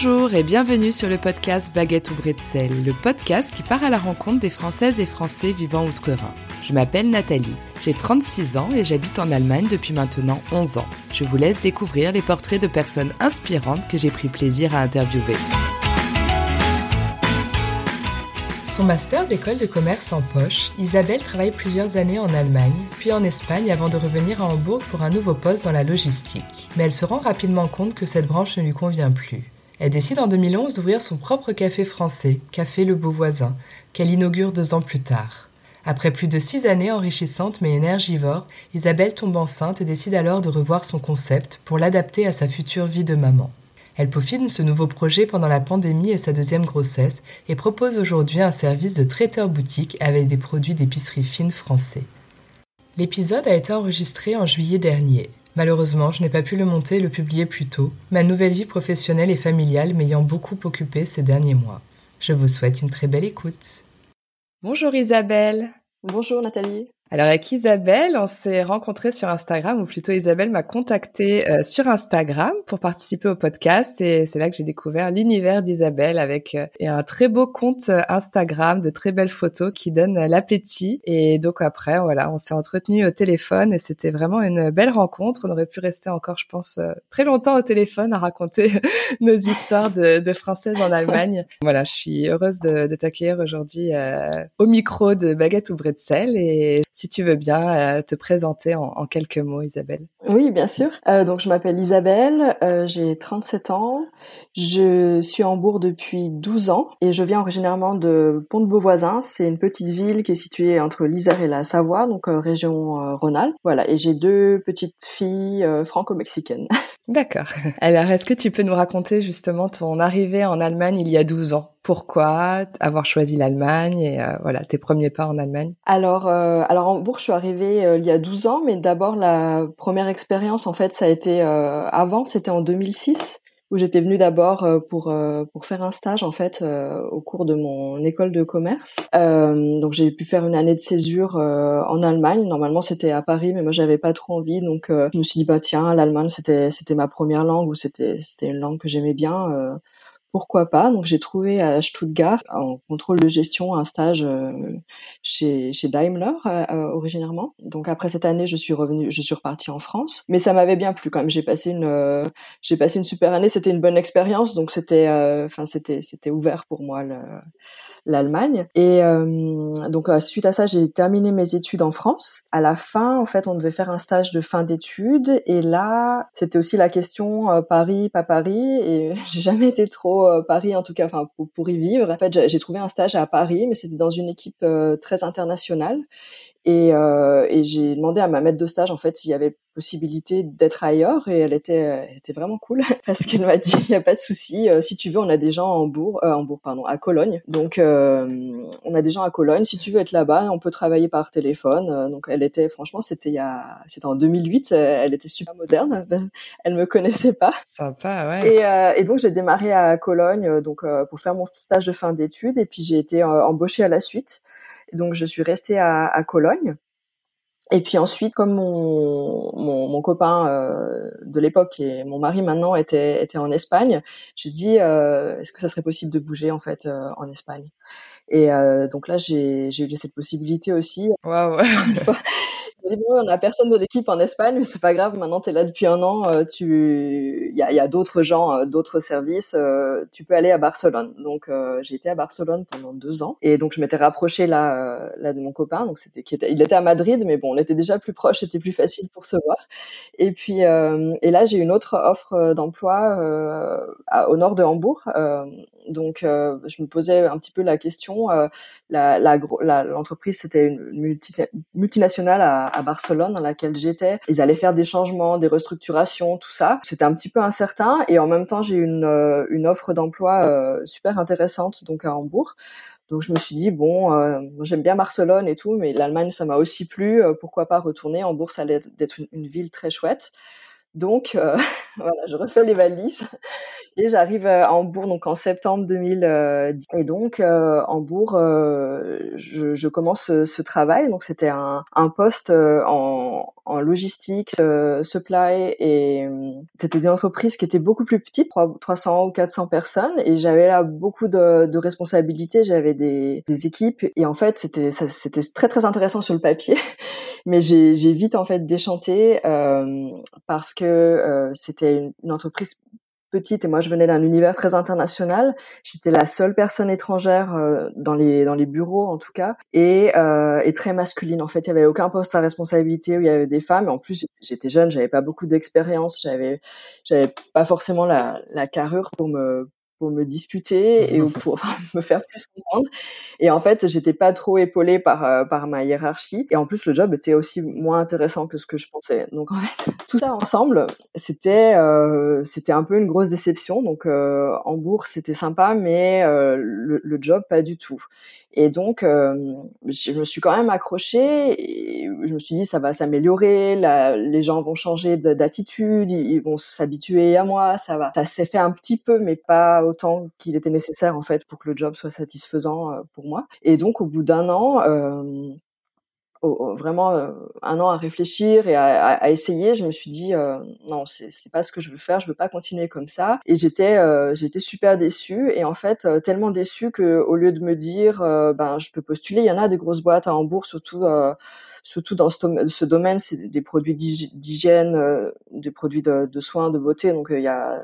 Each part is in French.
Bonjour et bienvenue sur le podcast Baguette ou Bretzel, le podcast qui part à la rencontre des Françaises et Français vivant outre-Rhin. Je m'appelle Nathalie, j'ai 36 ans et j'habite en Allemagne depuis maintenant 11 ans. Je vous laisse découvrir les portraits de personnes inspirantes que j'ai pris plaisir à interviewer. Son master d'école de commerce en poche, Isabelle travaille plusieurs années en Allemagne, puis en Espagne avant de revenir à Hambourg pour un nouveau poste dans la logistique. Mais elle se rend rapidement compte que cette branche ne lui convient plus. Elle décide en 2011 d'ouvrir son propre café français, Café Le Beau Voisin, qu'elle inaugure deux ans plus tard. Après plus de six années enrichissantes mais énergivores, Isabelle tombe enceinte et décide alors de revoir son concept pour l'adapter à sa future vie de maman. Elle peaufine ce nouveau projet pendant la pandémie et sa deuxième grossesse et propose aujourd'hui un service de traiteur boutique avec des produits d'épicerie fine français. L'épisode a été enregistré en juillet dernier. Malheureusement, je n'ai pas pu le monter et le publier plus tôt, ma nouvelle vie professionnelle et familiale m'ayant beaucoup occupée ces derniers mois. Je vous souhaite une très belle écoute. Bonjour Isabelle. Bonjour Nathalie. Alors avec Isabelle, on s'est rencontrés sur Instagram, ou plutôt Isabelle m'a contacté euh, sur Instagram pour participer au podcast, et c'est là que j'ai découvert l'univers d'Isabelle avec euh, un très beau compte euh, Instagram, de très belles photos qui donnent l'appétit. Et donc après, voilà, on s'est entretenu au téléphone et c'était vraiment une belle rencontre. On aurait pu rester encore, je pense, très longtemps au téléphone à raconter nos histoires de, de, françaises en Allemagne. Voilà, je suis heureuse de, de t'accueillir aujourd'hui au micro de Baguette ou Bretzel et si tu veux bien euh, te présenter en, quelques mots, Isabelle. Oui, bien sûr. Euh, donc, je m'appelle Isabelle, euh, j'ai 37 ans, je suis en Hambourg depuis 12 ans et je viens originairement de Pont-de-Beauvoisin. C'est une petite ville qui est située entre l'Isère et la Savoie, donc région Rhône-Alpes. Voilà, et j'ai deux petites filles franco-mexicaines. D'accord. Alors, est-ce que tu peux nous raconter justement ton arrivée en Allemagne il y a 12 ans? Pourquoi avoir choisi l'Allemagne et euh, voilà tes premiers pas en Allemagne? Alors, euh, alors en Bourg, je suis arrivée euh, il y a 12 ans, mais d'abord la première expérience en fait, ça a été avant, c'était en 2006 où j'étais venue d'abord euh, pour euh, pour faire un stage en fait euh, au cours de mon école de commerce. donc j'ai pu faire une année de césure en Allemagne. Normalement c'était à Paris, mais moi j'avais pas trop envie, donc je me suis dit bah tiens l'Allemagne c'était c'était ma première langue ou c'était c'était une langue que j'aimais bien pourquoi pas Donc j'ai trouvé à Stuttgart en contrôle de gestion un stage euh, chez, chez Daimler euh, euh, originairement. Donc après cette année, je suis revenue, je suis repartie en France, mais ça m'avait bien plu quand même. J'ai passé une j'ai passé une super année, c'était une bonne expérience, donc c'était enfin c'était c'était ouvert pour moi le l'Allemagne. Et euh, donc euh, suite à ça, j'ai terminé mes études en France. À la fin, en fait, on devait faire un stage de fin d'études. Et là, c'était aussi la question euh, Paris, pas Paris. Et j'ai jamais été trop Paris, en tout cas, enfin pour, pour, y vivre. En fait, j'ai trouvé un stage à Paris, mais c'était dans une équipe très internationale. Et, euh, et j'ai demandé à ma maître de stage en fait s'il y avait possibilité d'être ailleurs et elle était, elle était vraiment cool parce qu'elle m'a dit il n'y a pas de souci euh, si tu veux on a des gens en Bourg, euh, en Bourg pardon à Cologne. Donc euh, on a des gens à Cologne. Si tu veux être là-bas on peut travailler par téléphone. Euh, donc elle était franchement c'était il y a c'était en 2008 elle était super moderne. Elle me connaissait pas. Sympa ouais. Et, et donc j'ai démarré à Cologne donc pour faire mon stage de fin d'études. Et puis j'ai été embauchée à la suite donc je suis restée à, à Cologne. Et puis ensuite, comme mon, mon, mon copain euh, de l'époque et mon mari maintenant étaient, étaient en Espagne, j'ai dit euh, est-ce que ça serait possible de bouger en fait euh, en Espagne? Et euh, donc là, j'ai eu cette possibilité aussi. Waouh on a personne de l'équipe en Espagne, mais c'est pas grave. Maintenant, tu es là depuis un an. Euh, il y a, y a d'autres gens, euh, d'autres services. Euh, tu peux aller à Barcelone. Donc, j'ai été à Barcelone pendant deux ans, et donc je m'étais rapprochée là, de mon copain. Donc, il était à Madrid, mais bon, on était déjà plus proche. C'était plus facile pour se voir. Et puis, et là, j'ai une autre offre d'emploi au nord de Hambourg. donc, je me posais un petit peu la question. la, la, l'entreprise, c'était une multinationale à Barcelone dans laquelle j'étais. Ils allaient faire des changements, des restructurations, tout ça. C'était un petit peu incertain et en même temps j'ai une, euh, une offre d'emploi euh, super intéressante donc à Hambourg. Donc je me suis dit bon, euh, j'aime bien Barcelone et tout, mais l'Allemagne ça m'a aussi plu. pourquoi pas retourner? Hambourg Ça allait être une ville très chouette. Donc, voilà, je refais les valises et j'arrive à Hambourg donc en septembre 2010. Et donc euh, Hambourg, euh, je, je, commence ce, ce travail. Donc c'était un, un poste euh, en, en logistique, euh, supply et euh, c'était une entreprise qui était beaucoup plus petite, 300 ou 400 personnes. Et j'avais là beaucoup de, de responsabilités. J'avais des, des, équipes et en fait c'était c'était très très intéressant sur le papier. Mais j'ai vite en fait déchanté euh, parce que c'était une, une entreprise petite et moi je venais d'un univers très international. J'étais la seule personne étrangère euh, dans les dans les bureaux en tout cas et, euh, et très masculine. En fait, il y avait aucun poste à responsabilité où il y avait des femmes. Et en plus, j'étais jeune, j'avais pas beaucoup d'expérience, j'avais j'avais pas forcément la, la carrure pour me pour me disputer et pour me faire plus comprendre. Et en fait, j'étais pas trop épaulée par euh, par ma hiérarchie. Et en plus, le job était aussi moins intéressant que ce que je pensais. Donc en fait, tout ça ensemble, c'était euh, c'était un peu une grosse déception. Donc euh, Hambourg, c'était sympa, mais euh, le, le, job pas du tout. Et donc, je me suis quand même accrochée et je me suis dit, ça va s'améliorer, les gens vont changer d'attitude, ils vont s'habituer à moi, ça va. Ça s'est fait un petit peu, mais pas autant qu'il était nécessaire, en fait, pour que le job soit satisfaisant euh, pour moi. Et donc, au bout d'un an, euh, vraiment euh, un an à réfléchir et à, essayer, je me suis dit non, c'est pas ce que je veux faire, je veux pas continuer comme ça. Et j'étais j'étais super déçue et en fait tellement déçue que au lieu de me dire ben je peux postuler, il y en a des grosses boîtes à Hambourg surtout surtout dans ce domaine, c'est des produits d'hygiène, des produits de, de, soins, de beauté. Donc il y a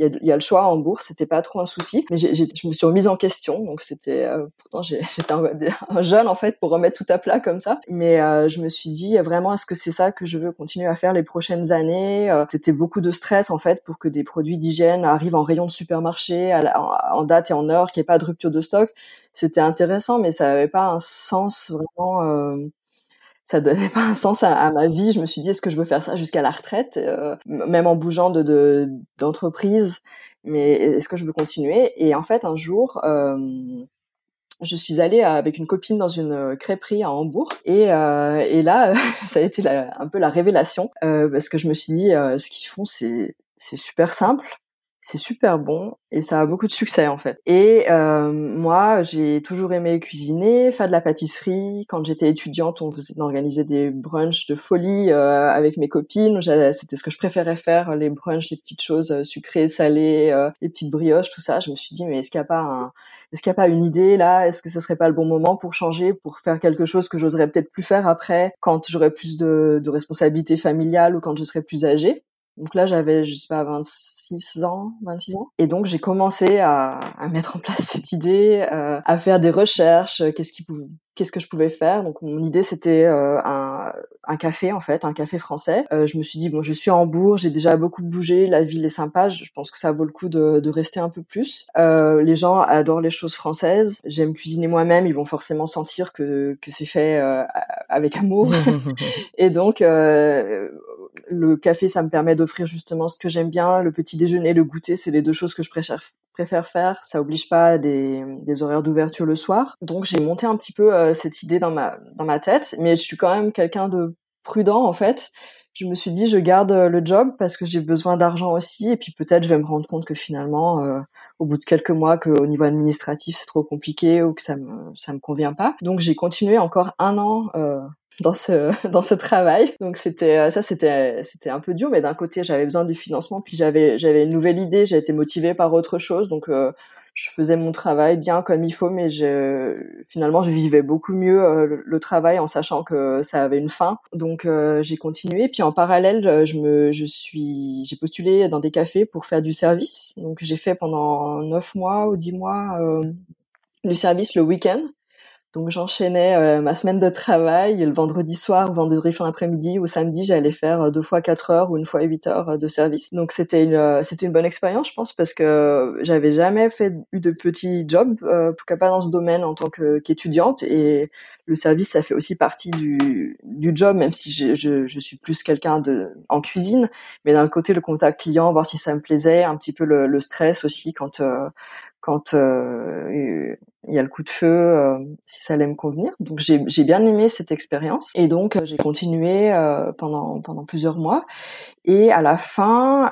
il y, a, le choix en bourse, c'était pas trop un souci. Mais je me suis remise en question, donc c'était euh, pourtant j'étais un, jeune en fait pour remettre tout à plat comme ça. Mais euh, je me suis dit vraiment est-ce que c'est ça que je veux continuer à faire les prochaines années euh, C'était beaucoup de stress en fait pour que des produits d'hygiène arrivent en rayon de supermarché en, date et en heure, qu'il n'y ait pas de rupture de stock. C'était intéressant, mais ça n'avait pas un sens vraiment ça donnait pas un sens à, ma vie. Je me suis dit, est-ce que je veux faire ça jusqu'à la retraite, euh, même en bougeant de d'entreprise, mais est-ce que je veux continuer? Et en fait, un jour, euh, je suis allée avec une copine dans une crêperie à Hambourg, et, euh, et là, ça a été un peu la révélation, parce que je me suis dit, ce qu'ils font, c'est super simple c'est super bon et ça a beaucoup de succès en fait. Et euh, moi, j'ai toujours aimé cuisiner, faire de la pâtisserie. Quand j'étais étudiante, on organiser des brunchs de folie euh, avec mes copines. C'était ce que je préférais faire, les brunchs, les petites choses euh, sucrées, salées, euh, les petites brioches, tout ça. Je me suis dit, mais est-ce qu'il n'y a pas un, est-ce qu'il n'y a pas une idée là? Est-ce que ce serait pas le bon moment pour changer, pour faire quelque chose que j'oserais peut-être plus faire après, quand j'aurais plus de, de responsabilités familiales ou quand je serais plus âgée? Donc là, j'avais, je sais pas, 26 ans, 26 ans. Et donc, j'ai commencé à, à, mettre en place cette idée, euh, à faire des recherches, qu'est-ce qui pouvait, qu'est-ce que je pouvais faire. Donc mon idée c'était euh, un, un, café en fait, un café français. Euh, je me suis dit bon, je suis en Hambourg, j'ai déjà beaucoup bougé, la ville est sympa, je pense que ça vaut le coup de, de rester un peu plus. Euh, les gens adorent les choses françaises, j'aime cuisiner moi-même, ils vont forcément sentir que, que c'est fait avec amour. Et donc le café, ça me permet d'offrir justement ce que j'aime bien. Le petit déjeuner, le goûter, c'est les deux choses que je préfère, préfère faire. Ça oblige pas des, des horaires d'ouverture le soir. Donc j'ai monté un petit peu euh, cette idée dans ma dans ma tête, mais je suis quand même quelqu'un de prudent en fait. Je me suis dit je garde euh, le job parce que j'ai besoin d'argent aussi et puis peut-être je vais me rendre compte que finalement euh, au bout de quelques mois qu'au niveau administratif c'est trop compliqué ou que ça me ça me convient pas. Donc j'ai continué encore un an euh, dans ce dans ce travail. Donc c'était ça c'était c'était un peu dur mais d'un côté j'avais besoin du financement puis j'avais j'avais une nouvelle idée, j'ai été motivée par autre chose donc euh, je faisais mon travail bien comme il faut, mais je, finalement, je vivais beaucoup mieux euh, le, travail en sachant que ça avait une fin. Donc, euh, j'ai continué. Puis en parallèle, euh, je me, je suis, j'ai postulé dans des cafés pour faire du service. Donc, j'ai fait pendant neuf mois ou dix mois du service le week-end. Donc j'enchaînais euh, ma semaine de travail le vendredi soir, vendredi fin d'après-midi ou samedi, j'allais faire euh, deux fois quatre heures ou une fois huit heures euh, de service. Donc c'était une c'était une bonne expérience, je pense, parce que j'avais jamais fait eu de petits jobs, euh, tout cas pas dans ce domaine en tant qu'étudiante. et le service, ça fait aussi partie du, du job, même si je, je, je suis plus quelqu'un de en cuisine, mais d'un côté le contact client, voir si ça me plaisait, un petit peu le, le stress aussi quand quand il y a le coup de feu, si ça allait me convenir. Donc j'ai j'ai bien aimé cette expérience et donc j'ai continué pendant pendant plusieurs mois et à la fin,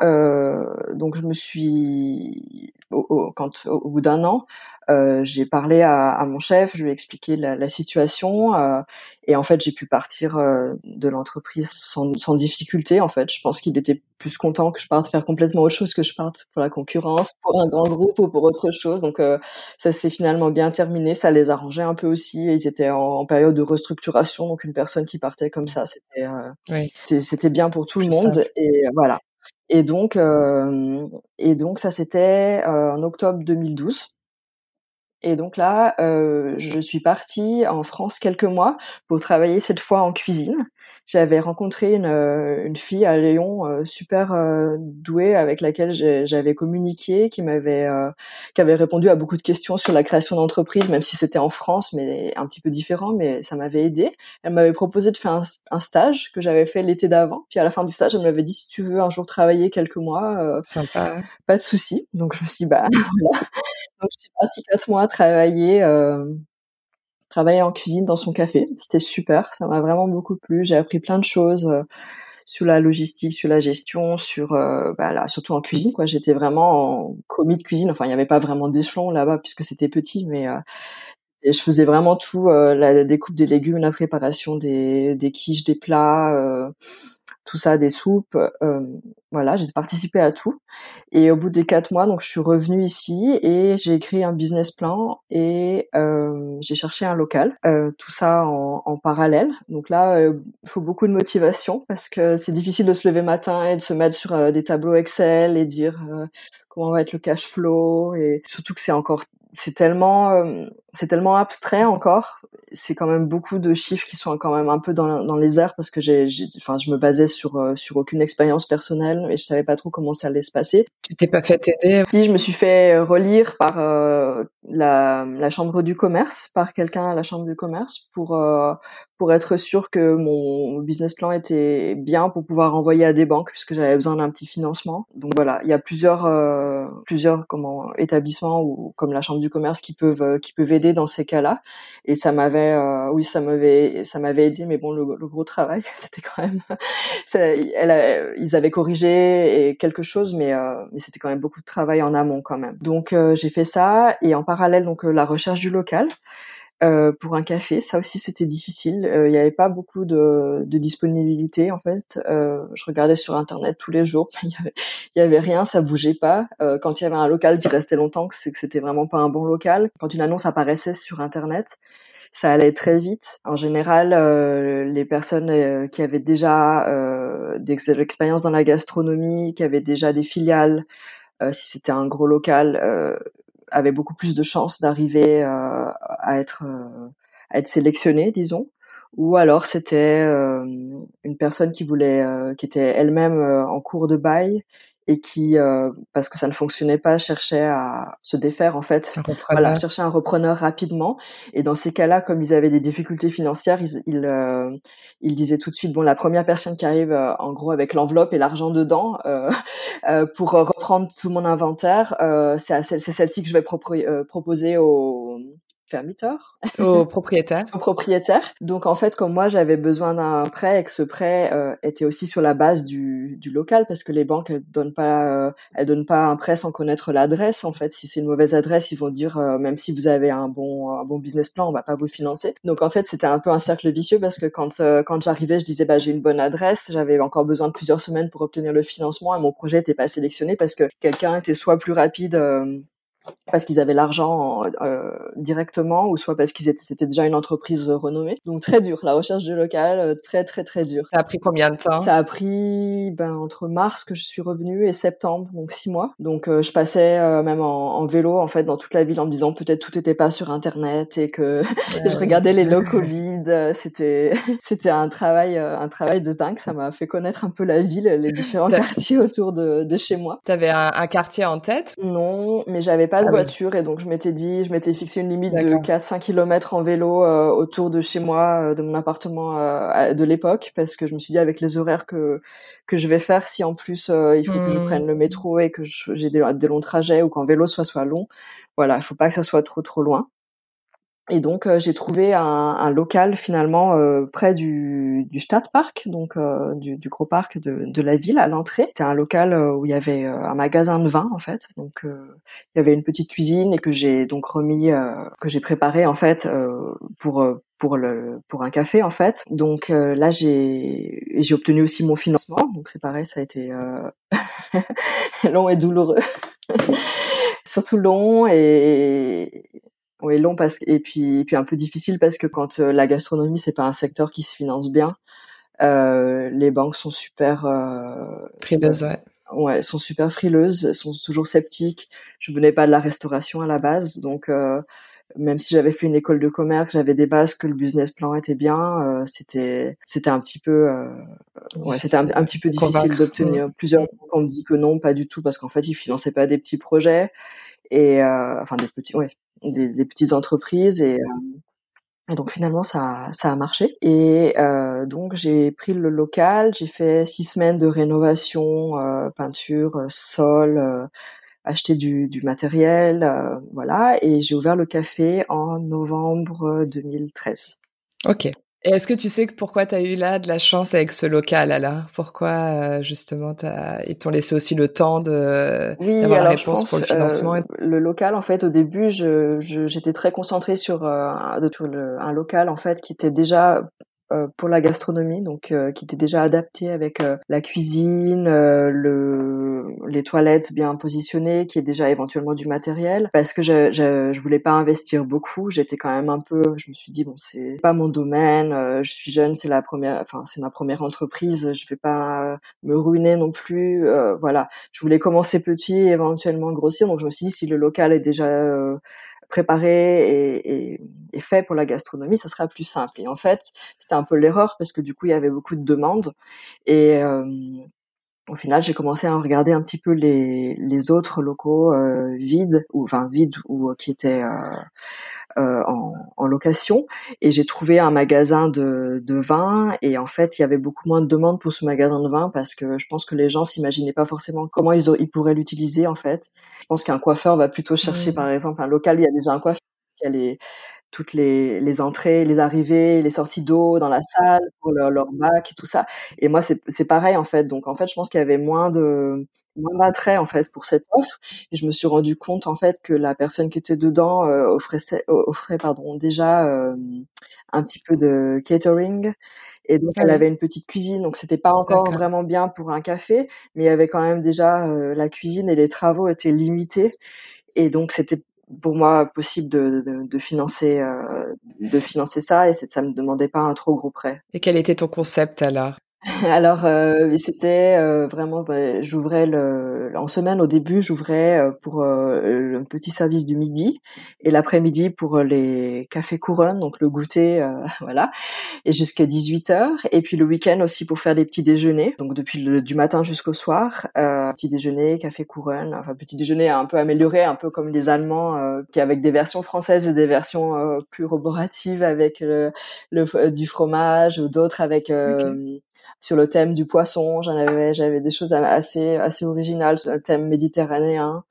donc je me suis au, quand au bout d'un an, euh, j'ai parlé à, à, mon chef, je lui ai expliqué la, la situation euh, et en fait j'ai pu partir euh, de l'entreprise sans, sans, difficulté. En fait, je pense qu'il était plus content que je parte faire complètement autre chose que je parte pour la concurrence, pour un grand groupe ou pour autre chose. Donc euh, ça s'est finalement bien terminé. Ça les arrangeait un peu aussi. Ils étaient en, en, période de restructuration, donc une personne qui partait comme ça, c'était oui. c'était bien pour tout le monde. Et voilà. Et donc, euh, et donc ça c'était euh, en octobre 2012. Et donc là, euh, je suis partie en France quelques mois pour travailler cette fois en cuisine j'avais rencontré une, euh, une, fille à Lyon euh, super euh, douée avec laquelle j'avais communiqué, qui m'avait qui avait répondu à beaucoup de questions sur la création d'entreprise, même si c'était en France, mais un petit peu différent, mais ça m'avait aidé. Elle m'avait proposé de faire un, un stage que j'avais fait l'été d'avant. Puis à la fin du stage, elle m'avait dit si tu veux un jour travailler quelques mois, sympa, pas de souci. Donc je me suis dit, bah voilà. Donc je suis partie quatre mois travailler travailler en cuisine dans son café. C'était super, ça m'a vraiment beaucoup plu. J'ai appris plein de choses euh, sur la logistique, sur la gestion, sur euh, bah surtout en cuisine quoi. J'étais vraiment en commis de cuisine. Enfin, il n'y avait pas vraiment d'échelon là-bas puisque c'était petit, mais euh, je faisais vraiment tout la découpe des légumes, la préparation des, des quiches, des plats tout ça, des soupes, euh, voilà, j'ai participé à tout. Et au bout des quatre mois, donc je suis revenue ici et j'ai écrit un business plan et euh, j'ai cherché un local. Euh, tout ça en, en, parallèle. Donc là, il faut beaucoup de motivation parce que c'est difficile de se lever matin et de se mettre sur des tableaux Excel et dire comment va être le cash flow et surtout que c'est encore c'est tellement c'est tellement abstrait encore c'est quand même beaucoup de chiffres qui sont quand même un peu dans, dans les airs parce que j'ai, enfin, je me basais sur euh, sur aucune expérience personnelle et je savais pas trop comment ça allait se passer. Tu t'es pas fait aider Si, je me suis fait euh, relire par euh, la, la chambre du commerce, par quelqu'un à la chambre du commerce pour euh, pour être sûr que mon business plan était bien pour pouvoir envoyer à des banques puisque j'avais besoin d'un petit financement. Donc voilà, il y a plusieurs plusieurs comment établissements ou comme la chambre du commerce qui peuvent qui peuvent dans ces cas-là et ça m'avait euh, oui, ça m'avait, ça m'avait aidé, mais bon, le, gros travail, c'était quand même, ils avaient corrigé quelque chose, mais euh, mais c'était quand même beaucoup de travail en amont quand même. Donc euh, j'ai fait ça et en parallèle donc la recherche du local. Pour un café, ça aussi c'était difficile. Il n'y avait pas beaucoup de, de disponibilité en fait. je regardais sur internet tous les jours, il y avait, rien, ça bougeait pas. quand il y avait un local qui restait longtemps, c'est que c'était vraiment pas un bon local. Quand une annonce apparaissait sur internet, ça allait très vite. En général, euh, les personnes euh, qui avaient déjà euh, des expériences dans la gastronomie, qui avaient déjà des filiales, euh, si c'était un gros local, euh, avaient beaucoup plus de chances d'arriver à être à être sélectionnées, disons. Ou alors c'était une personne qui voulait, qui était elle-même en cours de bail et qui, euh, parce que ça ne fonctionnait pas, cherchait à se défaire en fait. Voilà, cherchait un repreneur rapidement. Et dans ces cas-là, comme ils avaient des difficultés financières, ils, ils, euh, ils disaient tout de suite bon, la première personne qui arrive, euh, en gros, avec l'enveloppe et l'argent dedans, euh, euh, pour reprendre tout mon inventaire, c'est celle-ci que je vais proposer au fermiteur au propriétaire. Au propriétaire. Donc en fait comme moi j'avais besoin d'un prêt et que ce prêt euh, était aussi sur la base du, du local parce que les banques elles donnent pas euh, elles donnent pas un prêt sans connaître l'adresse en fait. Si c'est une mauvaise adresse ils vont dire euh, même si vous avez un bon un bon business plan on va pas vous financer. Donc en fait c'était un peu un cercle vicieux parce que quand quand j'arrivais je disais bah j'ai une bonne adresse j'avais encore besoin de plusieurs semaines pour obtenir le financement et mon projet n'était pas sélectionné parce que quelqu'un était soit plus rapide parce qu'ils avaient l'argent euh, directement ou soit parce qu'ils étaient c'était déjà une entreprise renommée. Donc très dur, la recherche du local, euh, très très très dur. Ça a pris combien de temps? Ça a pris ben entre mars que je suis revenue et septembre, donc six mois. Donc euh, je passais euh, même en, en, vélo en fait dans toute la ville en me disant peut-être tout était pas sur internet et que je regardais les lots Covid. C'était c'était un travail un travail de dingue. Ça m'a fait connaître un peu la ville, les différents quartiers autour de, de chez moi. T'avais un, un quartier en tête? Non, mais j'avais pas de ah voiture et donc je m'étais dit, je m'étais fixé une limite de 4-5 km en vélo euh, autour de chez moi, euh, de mon appartement euh, de l'époque, parce que je me suis dit avec les horaires que que je vais faire, si en plus il faut que je mmh. prenne le métro et que j'ai des, des, longs trajets ou qu'en vélo soit soit long, voilà, il faut pas que ça soit trop trop loin. Et donc euh, j'ai trouvé un, un, local finalement euh, près du, du Stadtpark, donc euh, du, du, gros parc de, de la ville à l'entrée. C'était un local où il y avait un magasin de vin en fait, donc il y avait une petite cuisine et que j'ai donc remis, que j'ai préparé en fait pour pour le pour un café en fait. Donc là j'ai j'ai obtenu aussi mon financement, donc c'est pareil, ça a été long et douloureux. Surtout long et oui, long parce et puis et puis un peu difficile parce que quand euh, la gastronomie c'est pas un secteur qui se finance bien, euh, les banques sont super euh, frileuses, ouais. Ouais, sont super frileuses, sont toujours sceptiques. Je venais pas de la restauration à la base, donc euh, même si j'avais fait une école de commerce, j'avais des bases que le business plan était bien, euh, c'était c'était un petit peu euh, ouais, c'était un, petit peu difficile d'obtenir. Plusieurs banques ont dit que non, pas du tout, parce qu'en fait ils finançaient pas des petits projets et enfin des petits ouais des, des petites entreprises et, euh, et, donc finalement ça, ça a marché. Et euh, donc j'ai pris le local, j'ai fait six semaines de rénovation, euh, peinture, euh, sol, euh, acheter du, du matériel, voilà. Et j'ai ouvert le café en novembre 2013. Ok. Et est-ce que tu sais pourquoi tu as eu là de la chance avec ce local alors Pourquoi euh, justement ils t'ont laissé aussi le temps de oui, d'avoir la réponse pour le financement euh, Le local en fait au début je, j'étais très concentrée sur euh, un local en fait qui était déjà pour la gastronomie, donc euh, qui était déjà adapté avec euh, la cuisine, le, les toilettes bien positionnées, qui est déjà éventuellement du matériel, parce que je, je, je voulais pas investir beaucoup. J'étais quand même un peu, je me suis dit bon c'est pas mon domaine, je suis jeune, c'est la première, enfin c'est ma première entreprise, je vais pas me ruiner non plus. voilà, je voulais commencer petit, et éventuellement grossir, donc je me suis dit si le local est déjà préparé et, et, fait pour la gastronomie, ça sera plus simple. Et en fait, c'était un peu l'erreur parce que du coup, il y avait beaucoup de demandes. Et euh, au final, j'ai commencé à regarder un petit peu les, les autres locaux euh, vides, ou enfin vides ou qui étaient euh, euh, en, en, location et j'ai trouvé un magasin de, de vin et en fait il y avait beaucoup moins de demandes pour ce magasin de vin parce que je pense que les gens s'imaginaient pas forcément comment ils, ils pourraient l'utiliser en fait. Je pense qu'un coiffeur va plutôt chercher mmh. par exemple un local où il y a déjà un coiffeur a les, toutes les, les entrées, les arrivées, les sorties d'eau dans la salle pour leur, leur bac et tout ça. Et moi c'est pareil en fait. Donc en fait je pense qu'il y avait moins de moins d'attrait en fait pour cette offre. Et je me suis rendu compte en fait que la personne qui était dedans euh, offrait offrait pardon déjà euh, un petit peu de catering. Et donc elle avait une petite cuisine. Donc c'était pas encore vraiment bien pour un café mais il y avait quand même déjà euh, la cuisine et les travaux étaient limités. Et donc c'était pour moi possible de, de, de financer de financer ça et ça me demandait pas un trop gros prêt. Et quel était ton concept alors? Alors, euh, c'était euh, vraiment, bah, j'ouvrais le, en semaine au début, j'ouvrais euh, pour euh, le petit service du midi et l'après-midi pour les cafés couronnes, donc le goûter, voilà, et jusqu'à 18 h Et puis le week-end aussi pour faire des petits déjeuners, donc depuis le, du matin jusqu'au soir, petit déjeuner, café couronne, enfin petit déjeuner un peu amélioré, un peu comme les Allemands, qui avec des versions françaises et des versions plus roboratives avec le, le du fromage ou d'autres avec sur le thème du poisson. J'en avais, j'avais des choses assez, assez originales sur le thème méditerranéen.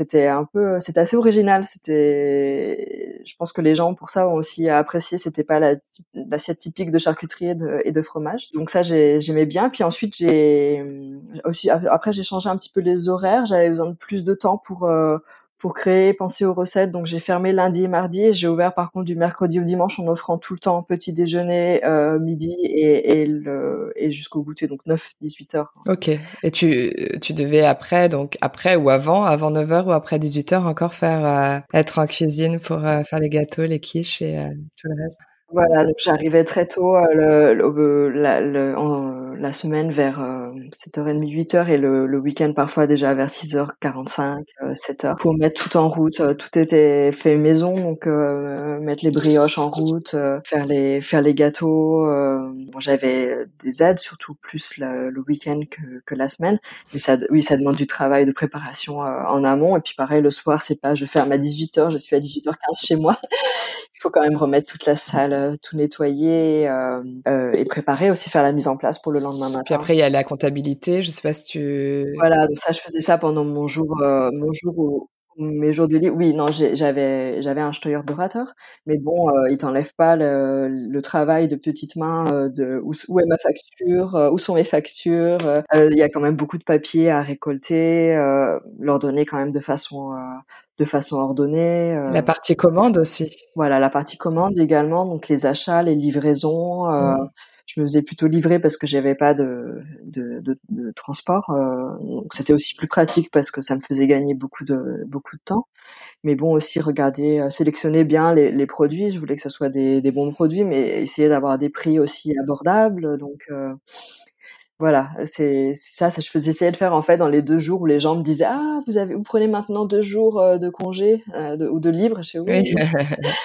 C'était un peu, c'était assez original. C'était, je pense que les gens pour ça ont aussi apprécié. C'était pas la, l'assiette typique de charcuterie et de, fromage. Donc ça, j'aimais bien. Puis ensuite, j'ai aussi, après, j'ai changé un petit peu les horaires. J'avais besoin de plus de temps pour, euh, pour créer, penser aux recettes. Donc j'ai fermé lundi et mardi et j'ai ouvert par contre du mercredi au dimanche en offrant tout le temps petit déjeuner, euh, midi et, et, le, et jusqu'au goûter, donc 9-18 heures. Ok. Et tu, tu devais après, donc après ou avant, avant 9 heures ou après 18 heures encore faire, euh, être en cuisine pour euh, faire les gâteaux, les quiches et tout le reste? Voilà, donc j'arrivais très tôt le, le, la, le en, la semaine vers 7h30, 8h et le, week-end parfois déjà vers 6h45, 7h pour mettre tout en route. tout était fait maison, donc mettre les brioches en route, faire les faire les gâteaux. j'avais des aides surtout plus le week-end que, que la semaine, mais ça oui ça demande du travail de préparation en amont et puis pareil le soir c'est pas je ferme à 18h, je suis à 18h15 chez moi. Il faut quand même remettre toute la salle euh, tout nettoyer euh, euh, et préparer aussi faire la mise en place pour le lendemain matin. Puis après il y a la comptabilité, je sais pas si tu Voilà, donc ça je faisais ça pendant mon jour mon jour où Mes jours de libre, oui, non, j'avais j'avais un Steuerberater, mais bon, heu, il t'enlève pas le le travail de petites mains, heu, de où où est ma facture, heu, où sont mes factures, heu, il y a quand même beaucoup de papiers à récolter, leur donner quand même de façon, de façon ordonnée, La partie commande aussi. Voilà, la partie commande également, donc les achats, les livraisons, mmh. Je me faisais plutôt livrer parce que j'avais pas de de de de transport, heu, donc c'était aussi plus pratique parce que ça me faisait gagner beaucoup de beaucoup de temps. Mais bon aussi regarder, euh, sélectionner bien les les produits, je voulais que ce soit des des bons produits, mais essayer d'avoir des prix aussi abordables, donc heu, voilà, c'est ça, ça je faisais essayer de faire en fait dans les 2 jours où les gens me disaient: «Ah vous avez vous prenez maintenant 2 jours, heu, de congé, de ou de libre?» fais: «Oui».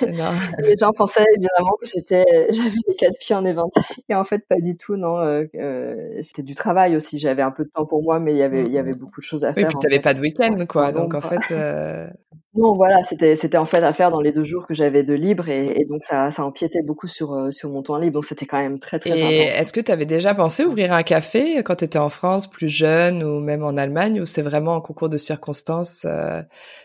les gens pensaient évidemment que j'étais j'avais les 4 pieds en éventail et en fait pas du tout non, heu, c'était du travail aussi. J'avais un peu de temps pour moi, mais il y avait il y avait beaucoup de choses à faire. Oui, puis tu avais pas de week-end quoi, donc en fait, non, voilà, c'était c'était en fait à faire dans les 2 jours que j'avais de libre et et donc ça ça empiétait beaucoup sur, heu, sur mon temps libre, donc c'était quand même très, très et est-ce que tu avais déjà pensé ouvrir un café quand tu étais en France, plus jeune ou même en Allemagne ou c'est vraiment un concours de circonstances, heu,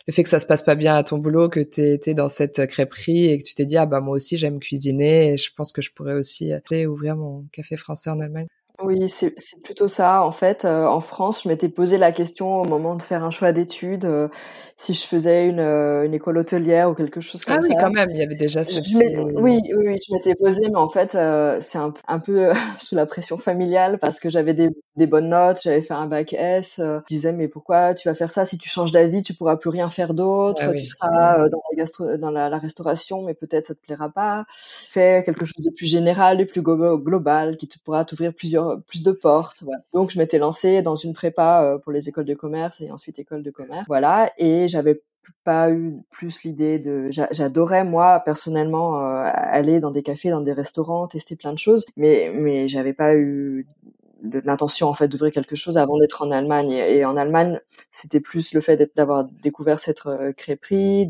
le fait que ça se passe pas bien à ton boulot, que tu étais dans cette crêperie et que tu t'es dit: «Ah bah moi aussi j'aime cuisiner et je pense que je pourrais aussi, heu, ouvrir mon café français en Allemagne»? Oui, c'est plutôt ça. En fait, heu, en France, je m'étais posé la question au moment de faire un choix d'études, heu, si je faisais une, heu, une école hôtelière ou quelque chose Ah comme oui, ça. quand même, il y avait déjà ce Je oui, oui, oui, je m'étais posée, mais en fait, heu, c'est un peu, sous la pression familiale parce que j'avais des des bonnes notes, j'avais fait un bac S, heu, ils disaient: «Mais pourquoi tu vas faire ça? Si tu changes d'avis, tu pourras plus rien faire d'autre, Ah tu oui. seras, dans la gastro dans la la restauration, mais peut-être ça te plaira pas. Fais quelque chose de plus général, de plus global, qui te pourra t'ouvrir plusieurs plus de portes», voilà. Donc je m'étais lancée dans une prépa, pour les écoles de commerce et ensuite école de commerce, voilà et j'avais pas eu plus l'idée de j'a j'adorais moi personnellement, heu, aller dans des cafés, dans des restaurants, tester plein de choses, mais mais j'avais pas eu l'intention en fait d'ouvrir quelque chose avant d'être en Allemagne. Et en Allemagne, c'était plus le fait d'avoir découvert cette, heu, crêperie,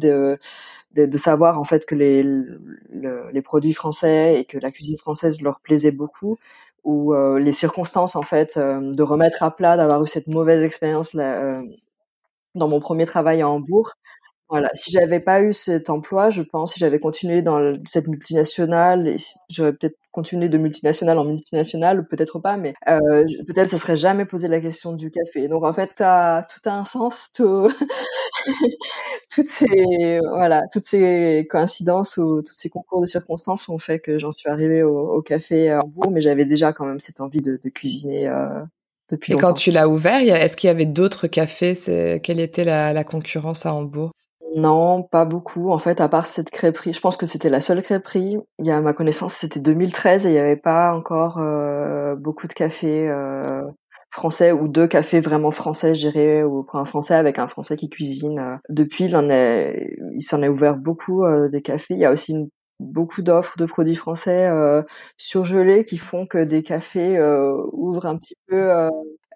de de savoir en fait que les le les produits français et que la cuisine française leur plaisait beaucoup ou heu, les circonstances en fait, de remettre à plat, d'avoir eu cette mauvaise expérience là, dans mon 1er travail à Hambourg. Voilà, si j'avais pas eu cet emploi, je pense, si j'avais continué dans cette multinationale et j'aurais peut-être continué de multinationale en multinationale peut-être pas, mais heu, j peut-être ça serait jamais posé la question du café. Donc en fait, tout a un sens, tout toutes ces voilà, toutes ces coïncidences ou tous ces concours de circonstances ont fait que j'en suis arrivée au café à Hambourg, mais j'avais déjà quand même cette envie de cuisiner, heu, depuis Et quand tu l'as ouvert, est-ce qu'il y avait d'autres cafés? C'est quelle était la la concurrence à Hambourg? Non, pas beaucoup en fait, à part cette crêperie. Je pense que c'était la seule crêperie. Il y a à ma connaissance, c'était 2013 et il y avait pas encore, heu, beaucoup de cafés, heu, français ou de cafés vraiment français gérés ou pour un français avec un français qui cuisine, heu. Depuis, il en est il s'en est ouvert beaucoup, heu, des cafés. Il y a aussi une beaucoup d'offres de produits français, heu, surgelés qui font que des cafés, heu, ouvrent un petit peu, heu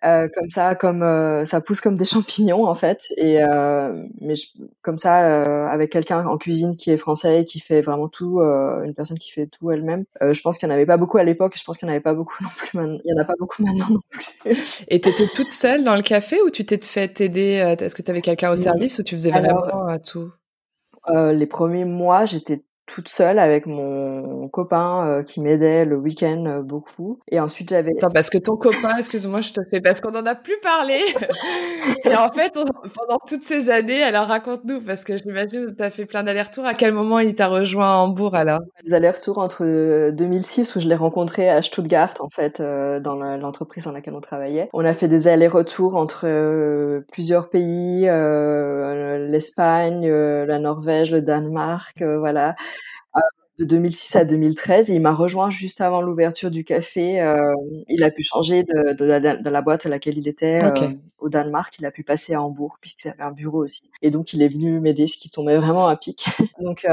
heu, comme ça, comme, heu, ça pousse comme des champignons en fait et heu, mais j comme ça, avec quelqu'un en cuisine qui est français et qui fait vraiment tout, une personne qui fait tout elle-même. Je pense qu'il y en avait pas beaucoup à l'époque, je pense qu'il y en avait pas beaucoup non plus maint il y en a pas beaucoup maintenant non plus. Et tu étais toute seule dans le café ou tu t'es fait aider, est-ce que tu avais quelqu'un au service ou tu faisais Alors vraiment, heu, tout? Heu, les 1ers mois, j'étais toute seule avec mon copain, heu, qui m'aidait le week-end, heu, beaucoup et ensuite j'avais Attends, parce que ton copain, excuse-moi, je te fais parce qu'on en a plus parlé et en fait, on pendant toutes ces années alors raconte-nous parce que j'imagine que tu as fait plein d'allers-retours. À quel moment il t'a rejoint à Hambourg alors? Des allers-retours entre, heu, 2006 où je l'ai rencontré à Stuttgart en fait, dans le l'entreprise dans laquelle on travaillait. On a fait des allers-retours entre, plusieurs pays, l'Espagne, la Norvège, le Danemark, voilà. De 2006 à 2013 et il m'a rejoint juste avant l'ouverture du café, hem, il a pu changer de de la de la boîte à laquelle il était, OK. au Danemark, il a pu passer à Hambourg puisqu'il avait un bureau aussi et donc il est venu m'aider, ce qui tombait vraiment à pic. Donc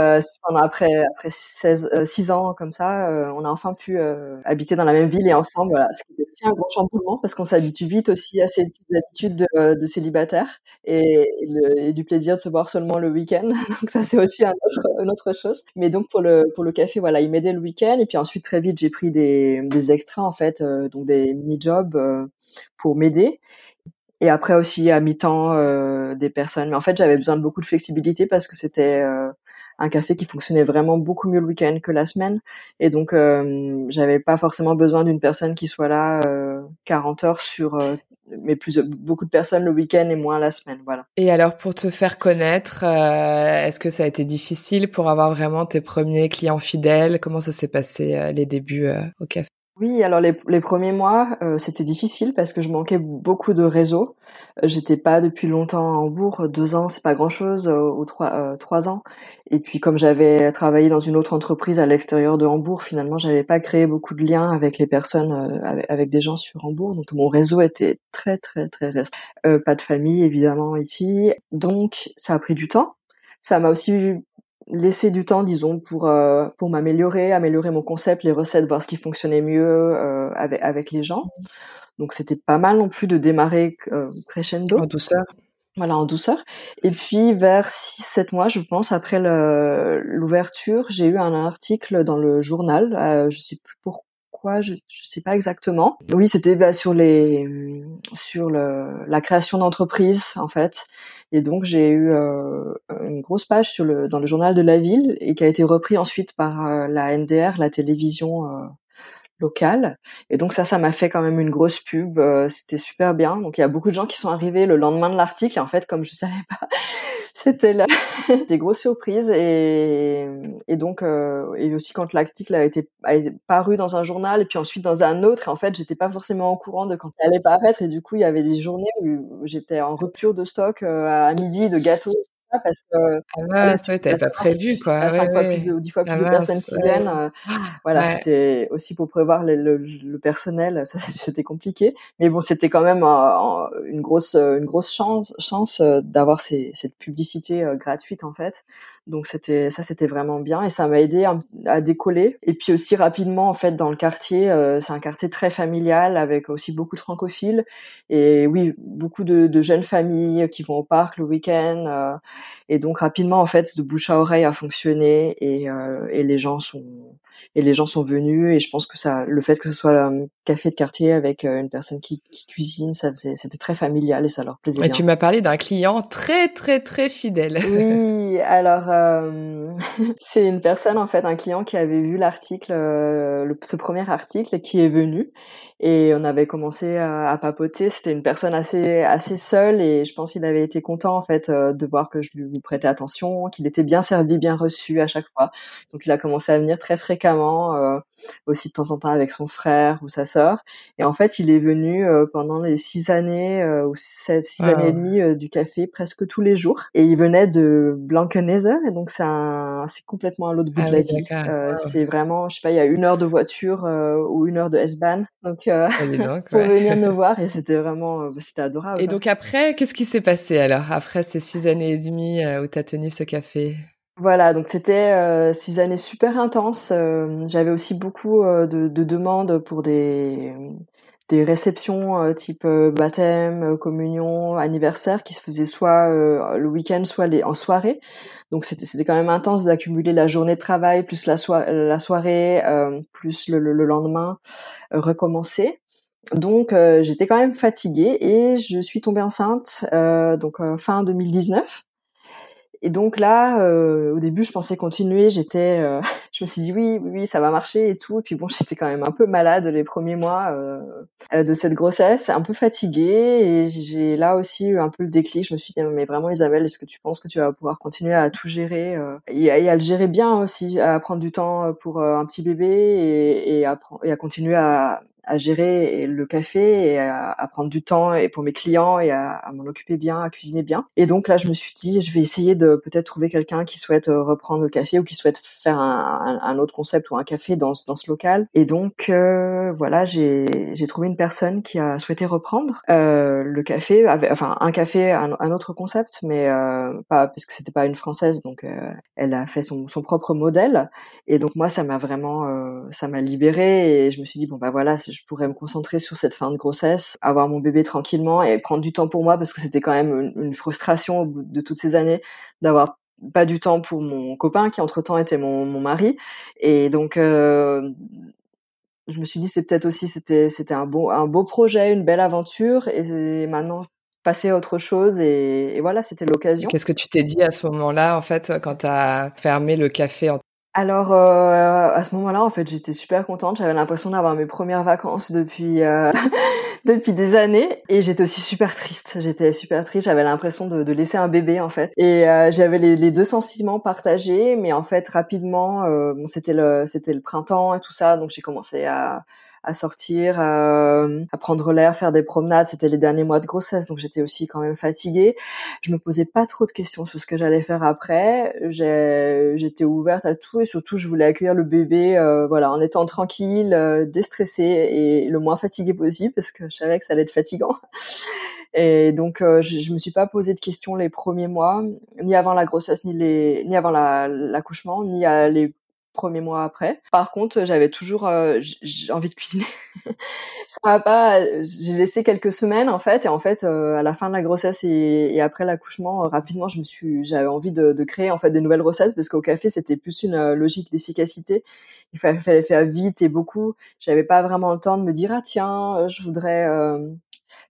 pendant après après 16 heu, 6 ans comme ça, on a enfin pu, habiter dans la même ville et ensemble, voilà. Ce qui était un gros chamboulement parce qu'on s'habitue vite aussi à ces petites habitudes de de célibataire et le et du plaisir de se voir seulement le week-end. Donc ça, c'est aussi un autre une autre chose. Mais donc pour le le café, voilà, il m'aidait le week-end et puis ensuite très vite, j'ai pris des des extras en fait, heu, donc des mini-jobs, heu, pour m'aider et après aussi à mi-temps euh, des personnes. Mais en fait, j'avais besoin de beaucoup de flexibilité parce que c'était euh, un café qui fonctionnait vraiment beaucoup mieux le week-end que la semaine. Et donc, euh, j'avais pas forcément besoin d'une personne qui soit là 40 heures sur, mais plus beaucoup de personnes le week-end et moins la semaine. Voilà. Et alors, pour te faire connaître, est-ce que ça a été difficile pour avoir vraiment tes premiers clients fidèles? Comment ça s'est passé les débuts au café? Oui, alors les, les premiers mois, euh, c'était difficile parce que je manquais beaucoup de réseau. Euh, j'étais pas depuis longtemps à Hambourg, deux ans, c'est pas grand-chose, euh, ou trois, trois ans. Et puis comme j'avais travaillé dans une autre entreprise à l'extérieur de Hambourg, finalement, j'avais pas créé beaucoup de liens avec les personnes, avec, des gens sur Hambourg. Donc mon réseau était très très très restreint. pas de famille évidemment ici, donc ça a pris du temps. Ça m'a aussi laisser du temps, disons, pour euh, pour m'améliorer, améliorer mon concept, les recettes, voir ce qui fonctionnait mieux euh, avec avec les gens. Donc c'était pas mal non plus de démarrer euh, crescendo. En douceur. Voilà, en douceur. Et puis vers 6-7 mois, je pense, après l'ouverture, j'ai eu un article dans le journal, je sais plus pourquoi quoi, je, je sais pas exactement. Oui, c'était bah, sur les sur le, la création d'entreprises en fait. Et donc j'ai eu euh, une grosse page sur le dans le journal de la ville et qui a été repris ensuite par euh, la NDR, la télévision euh, locale. Et donc ça, ça m'a fait quand même une grosse pub. C'était super bien. Donc il y a beaucoup de gens qui sont arrivés le lendemain de l'article. Et en fait, comme je savais pas c'était là des grosses surprises et, et donc euh, et aussi quand l'article a été, a été paru dans un journal et puis ensuite dans un autre et en fait j'étais pas forcément au courant de quand ça allait paraître et du coup il y avait des journées où j'étais en rupture de stock euh, à midi de gâteaux parce que ah ouais, t'avais pas prévu quoi. cinq fois plus ou dix fois plus de personnes qui viennent. Euh, voilà, c'était aussi pour prévoir le, le, le personnel, ça c'était compliqué. Mais bon, c'était quand même euh, une grosse une grosse chance chance euh, d'avoir cette publicité gratuite en fait. Donc c'était ça c'était vraiment bien et ça m'a aidé à, décoller. Et puis aussi rapidement en fait dans le quartier euh, c'est un quartier très familial avec aussi beaucoup de francophiles et oui beaucoup de, de jeunes familles qui vont au parc le week-end euh, et donc rapidement en fait de bouche à oreille a fonctionné et, euh, et les gens sont et les gens sont venus et je pense que ça le fait que ce soit un café de quartier avec une personne qui, qui cuisine ça c'était très familial et ça leur plaisait et tu m'as parlé d'un client très très très fidèle. Oui alors euh, c'est une personne en fait un client qui avait vu l'article euh, ce premier article qui est venu et on avait commencé à, à papoter. C'était une personne assez assez seule et je pense qu'il avait été content en fait euh, de voir que je lui prêtais attention, qu'il était bien servi, bien reçu à chaque fois. Donc il a commencé à venir très fréquemment, euh, aussi de temps en temps avec son frère ou sa sœur. Et en fait, il est venu euh, pendant les six années ou sept, six années et demie du café presque tous les jours. Et il venait de Blankenese, et donc c'est c'est complètement à l'autre bout de ah la ville. C'est vraiment, je sais pas, il y a une heure de voiture ou une heure de S-Bahn. Donc euh, pour venir nous voir et c'était vraiment euh, c'était adorable. Et donc après, qu'est-ce qui s'est passé alors après ces six années et demie euh, où tu as tenu ce café? Voilà, donc c'était six années super intenses. J'avais aussi beaucoup de, de, demandes pour des des réceptions type baptême, communion, anniversaire qui se faisaient soit le week-end, soit les, en soirée. Donc c'était c'était quand même intense d'accumuler la journée de travail plus la, la soirée plus le, le lendemain recommencer. Donc euh, j'étais quand même fatiguée et je suis tombée enceinte euh, donc euh, fin 2019. Et donc là, au début, je pensais continuer. J'étais, je me suis dit oui, oui, ça va marcher et tout. Et puis bon, j'étais quand même un peu malade les premiers mois de cette grossesse, un peu fatiguée. Et j'ai là aussi eu un peu le déclic. Je me suis dit mais vraiment Isabelle, est-ce que tu penses que tu vas pouvoir continuer à tout gérer et, et, à le gérer bien aussi, à prendre du temps pour un petit bébé et à continuer à, à gérer le café et à, prendre du temps et pour mes clients et à, m'en occuper bien, à cuisiner bien. Et donc là, je me suis dit, je vais essayer de peut-être trouver quelqu'un qui souhaite euh, reprendre le café ou qui souhaite faire un, autre concept ou un café dans, dans ce local. Et donc euh, voilà, j'ai trouvé une personne qui a souhaité reprendre euh, le café, enfin un café, un, autre concept, mais pas parce que c'était pas une française, donc elle a fait son, son propre modèle. Et donc moi, ça m'a vraiment, ça m'a libérée et je me suis dit bon bah voilà, je pourrais me concentrer sur cette fin de grossesse, avoir mon bébé tranquillement et prendre du temps pour moi parce que c'était quand même une, frustration au bout de toutes ces années d'avoir pas du temps pour mon copain qui entre temps était mon, mon mari et donc euh, je me suis dit c'est peut-être aussi c'était c'était un beau un beau projet une belle aventure et maintenant passer à autre chose et, voilà, c'était l'occasion. Qu'est-ce que tu t'es dit à ce moment-là, en fait, quand tu as fermé le café alors euh, à ce moment-là, en fait, j'étais super contente. J'avais l'impression d'avoir mes premières vacances depuis euh, depuis des années, et j'étais aussi super triste. J'étais super triste. J'avais l'impression de, laisser un bébé en fait, et euh, j'avais les, deux sentiments partagés. Mais en fait, rapidement, c'était le c'était le printemps et tout ça, donc j'ai commencé à à sortir, euh, à prendre l'air, faire des promenades. C'était les derniers mois de grossesse, donc j'étais aussi quand même fatiguée. Je me posais pas trop de questions sur ce que j'allais faire après. J'étais ouverte à tout et surtout je voulais accueillir le bébé, euh, voilà, en étant tranquille, euh, déstressée et le moins fatiguée possible parce que je savais que ça allait être fatigant. Et donc, je, je me suis pas posé de questions les premiers mois, ni avant la grossesse, ni les, ni avant l'accouchement, ni à les premiers mois après. Par contre, j'avais toujours euh, envie de cuisiner. ça va pas. J'ai laissé quelques semaines en fait, et en fait, euh, à la fin de la grossesse et, après l'accouchement, euh, rapidement, je me suis, j'avais envie de, créer en fait des nouvelles recettes parce qu'au café, c'était plus une logique d'efficacité. Il fallait, fallait, faire vite et beaucoup. J'avais pas vraiment le temps de me dire ah tiens, je voudrais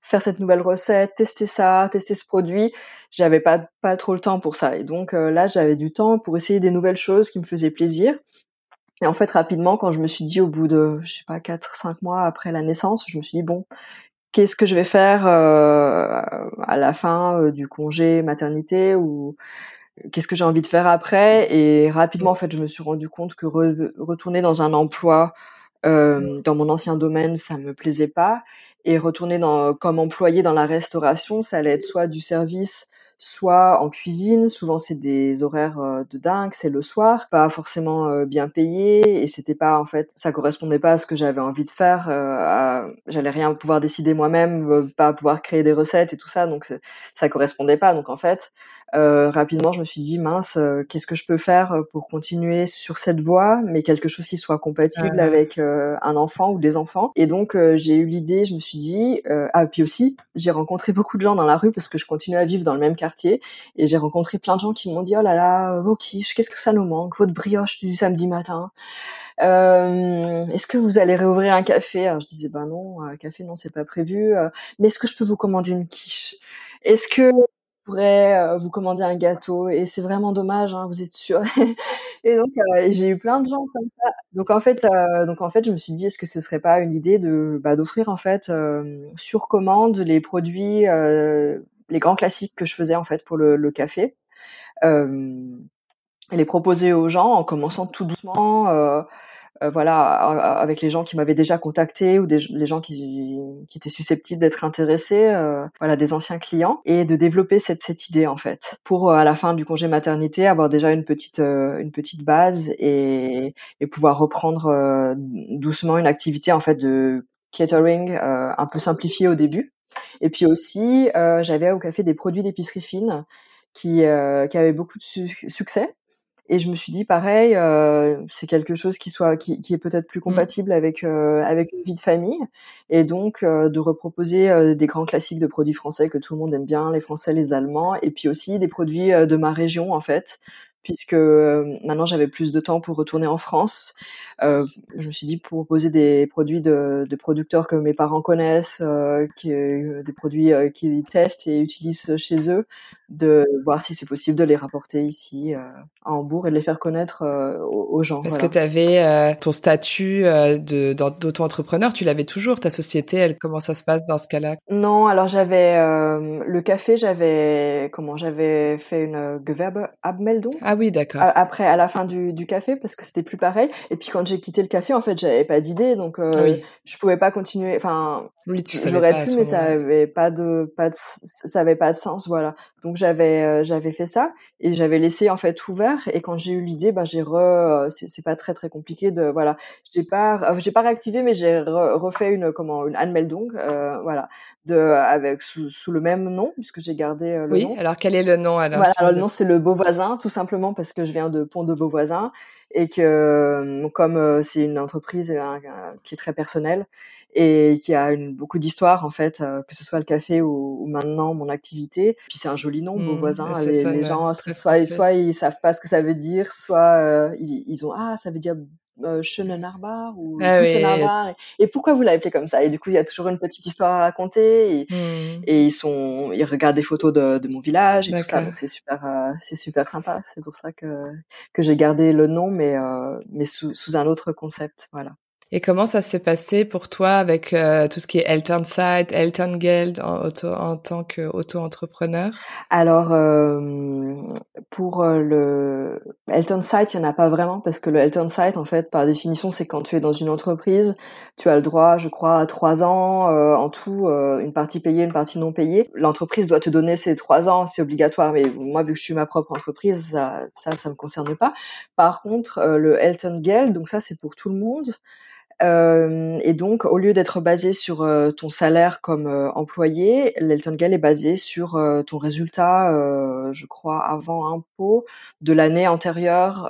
faire cette nouvelle recette, tester ça, tester ce produit. J'avais pas pas trop le temps pour ça. Et donc là, j'avais du temps pour essayer des nouvelles choses qui me faisaient plaisir. Et en fait, rapidement, quand je me suis dit au bout de, je sais pas, quatre, cinq mois après la naissance, je me suis dit bon, qu'est-ce que je vais faire euh, à la fin euh, du congé maternité ou qu'est-ce que j'ai envie de faire après? Et rapidement, en fait, je me suis rendu compte que retourner dans un emploi euh, dans mon ancien domaine, ça me plaisait pas, et retourner comme employé dans la restauration, ça allait être soit du service, soit en cuisine. Souvent, c'est des horaires euh, de dingue, c'est le soir, pas forcément euh, bien payé, et c'était pas en fait, ça correspondait pas à ce que j'avais envie de faire. Euh, J'allais rien pouvoir décider moi-même, euh, pas pouvoir créer des recettes et tout ça, donc ça correspondait pas. Donc en fait, euh, rapidement, je me suis dit mince, euh, qu'est-ce que je peux faire euh, pour continuer sur cette voie, mais quelque chose qui soit compatible avec un enfant ou des enfants. Et donc j'ai eu l'idée, je me suis dit, ah puis aussi, j'ai rencontré beaucoup de gens dans la rue parce que je continue à vivre dans le même quartier, et j'ai rencontré plein de gens qui m'ont dit oh là là, vos quiches, qu'est-ce que ça nous manque, votre brioche du samedi matin. Euh, est-ce que vous allez réouvrir un café? Alors je disais ben non, un café non c'est pas prévu. mais est-ce que je peux vous commander une quiche? Est-ce que pourrais euh, vous commander un gâteau et c'est vraiment dommage, hein, vous êtes sûr Et donc euh, j'ai eu plein de gens comme ça. Donc en fait, euh, donc en fait, je me suis dit est-ce que ce serait pas une idée de bah, d'offrir en fait sur commande les produits, les grands classiques que je faisais en fait pour le, le café, et les proposer aux gens en commençant tout doucement euh, voilà, avec les gens qui m'avaient déjà contacté ou des, les gens qui, qui étaient susceptibles d'être intéressés, euh, voilà, des anciens clients, et de développer cette, cette idée en fait, pour euh, à la fin du congé maternité avoir déjà une petite une petite base et, et pouvoir reprendre doucement une activité en fait de catering un peu simplifiée au début. Et puis aussi, j'avais au café des produits d'épicerie fine qui, qui avaient beaucoup de succès et je me suis dit, pareil, euh, c'est quelque chose qui soit, qui, qui est peut-être plus mmh. compatible avec euh, avec une vie de famille, et donc euh, de reproposer euh, des grands classiques de produits français que tout le monde aime bien, les Français, les Allemands, et puis aussi des produits de ma région en fait, puisque maintenant j'avais plus de temps pour retourner en France. Euh, je me suis dit pour proposer des produits de, de producteurs que mes parents connaissent, euh, qui, des produits qu'ils testent et utilisent chez eux, de voir si c'est possible de les rapporter ici euh, à Hambourg et de les faire connaître euh, aux, gens. Parce que tu avais euh, ton statut d'auto-entrepreneur, tu l'avais toujours, ta société, elle, comment ça se passe dans ce cas-là? Non, alors j'avais le café, j'avais comment j'avais fait une Gewerbeabmeldung. Ah oui, d'accord. Après, à la fin du, du café, parce que c'était plus pareil. Et puis quand j'ai quitté le café, en fait, j'avais pas d'idée, donc oui. je pouvais pas continuer. Enfin, oui, j'aurais pu, mais ça avait pas de, pas de, ça avait pas de sens, voilà. Donc j'avais euh, j'avais fait ça et j'avais laissé en fait ouvert et quand j'ai eu l'idée bah j'ai re c'est pas très très compliqué de voilà j'ai pas euh, j'ai pas réactivé mais j'ai refait une comment une Anmeldung euh, voilà de avec sous, sous, le même nom puisque j'ai gardé le oui, nom. alors quel est le nom alors Voilà alors, le nom c'est le Beauvoisin tout simplement parce que je viens de Pont de Beauvoisin et que comme c'est une entreprise qui est très personnelle et qui a une, beaucoup d'histoire en fait, euh, que ce soit le café ou, ou, maintenant mon activité. Puis c'est un joli nom, mmh, voisin. Les, les gens soit, soit ils savent pas ce que ça veut dire, soit euh, ils, ils, ont ah ça veut dire euh, ou ah et, pourquoi vous l'appelez comme ça? Et du coup, il y a toujours une petite histoire à raconter. Et, hmm. ils sont, ils regardent des photos de, mon village et tout ça. Donc c'est super, euh, c'est super sympa. C'est pour ça que que j'ai gardé le nom, mais euh, mais sous, sous un autre concept. Voilà. Et comment ça s'est passé pour toi avec euh, tout ce qui est Elton Site, Elton Geld en, auto, en tant qu'auto-entrepreneur? Alors, euh, pour euh, le Elton Site, il n'y en a pas vraiment parce que le Elton Site, en fait, par définition, c'est quand tu es dans une entreprise, tu as le droit, je crois, à trois ans en tout, une partie payée, une partie non payée. L'entreprise doit te donner ces trois ans, c'est obligatoire, mais moi, vu que je suis ma propre entreprise, ça, ça, ça me concerne pas. Par contre, le Elton Geld, donc ça, c'est pour tout le monde. Euh, et donc, au lieu d'être basé sur euh, ton salaire comme euh, employé, l'Elton Gale est basé sur ton résultat, je crois, avant impôt de l'année antérieure,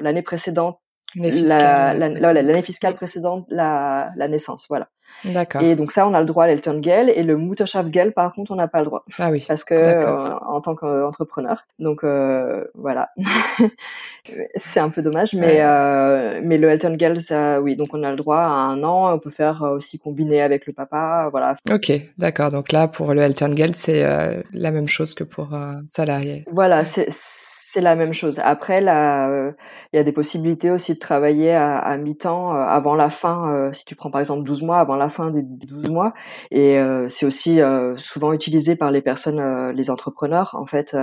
l'année précédente, l'année fiscale précédente, la, la naissance, voilà. D'accord. Et donc ça, on a le droit à l'Elton Gale et le Mutterschaftgeld, par contre, on n'a pas le droit. Ah oui. Parce que euh, en tant qu'entrepreneur. Donc euh, voilà, c'est un peu dommage, mais euh, mais le Elton Gale, ça, oui. Donc on a le droit à un an. On peut faire aussi combiner avec le papa, voilà. Ok, d'accord. Donc là, pour le Elton Gale, c'est la même chose que pour un salarié. Voilà, c'est c'est la même chose. Après, là, euh, il y a des possibilités aussi de travailler à, à mi-temps euh, avant la fin. Euh, si tu prends par exemple 12 mois, avant la fin des 12 mois. Et c'est aussi souvent utilisé par les personnes, les entrepreneurs, en fait,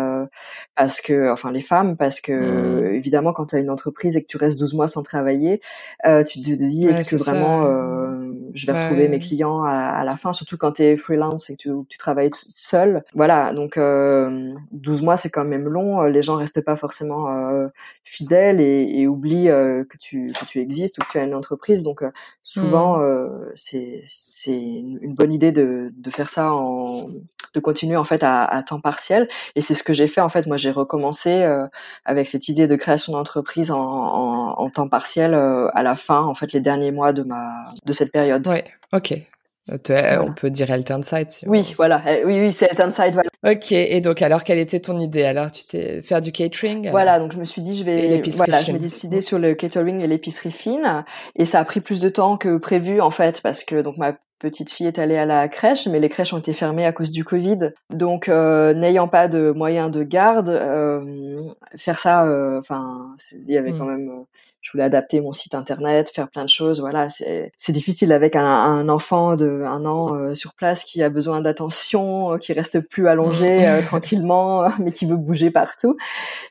parce que, enfin les femmes, parce que mmh. évidemment, quand tu as une entreprise et que tu restes 12 mois sans travailler, tu te dis, est-ce que vraiment je vais retrouver mes clients à, la fin, surtout quand tu es freelance et que tu, tu travailles seul. Voilà, donc 12 mois, c'est quand même long. Les gens restent pas forcément euh, fidèle et, et oublie euh, que tu que tu existes ou que tu as une entreprise. Donc euh, souvent mmh. c'est c'est une bonne idée de de faire ça en de continuer en fait à, à temps partiel. Et c'est ce que j'ai fait en fait. Moi j'ai recommencé avec cette idée de création d'entreprise en, en, en, temps partiel à la fin en fait les derniers mois de ma de cette période. Oui, ok. Euh, on peut dire Altern Site. oui, voilà. Euh, oui, oui, c'est Altern Site. Voilà. Ok. Et donc, alors, quelle était ton idée? Alors, tu t'es faire du catering Voilà. Donc, je me suis dit, je vais. Voilà, je me décidé sur le catering et l'épicerie fine. Et ça a pris plus de temps que prévu, en fait, parce que donc ma petite fille est allée à la crèche, mais les crèches ont été fermées à cause du Covid. Donc, euh, n'ayant pas de moyens de garde, faire ça, enfin, il y avait quand hmm. même je voulais adapter mon site internet, faire plein de choses. Voilà, c'est difficile avec un, un, enfant de un an euh, sur place qui a besoin d'attention, euh, qui reste plus allongé mm. euh, tranquillement, mais qui veut bouger partout.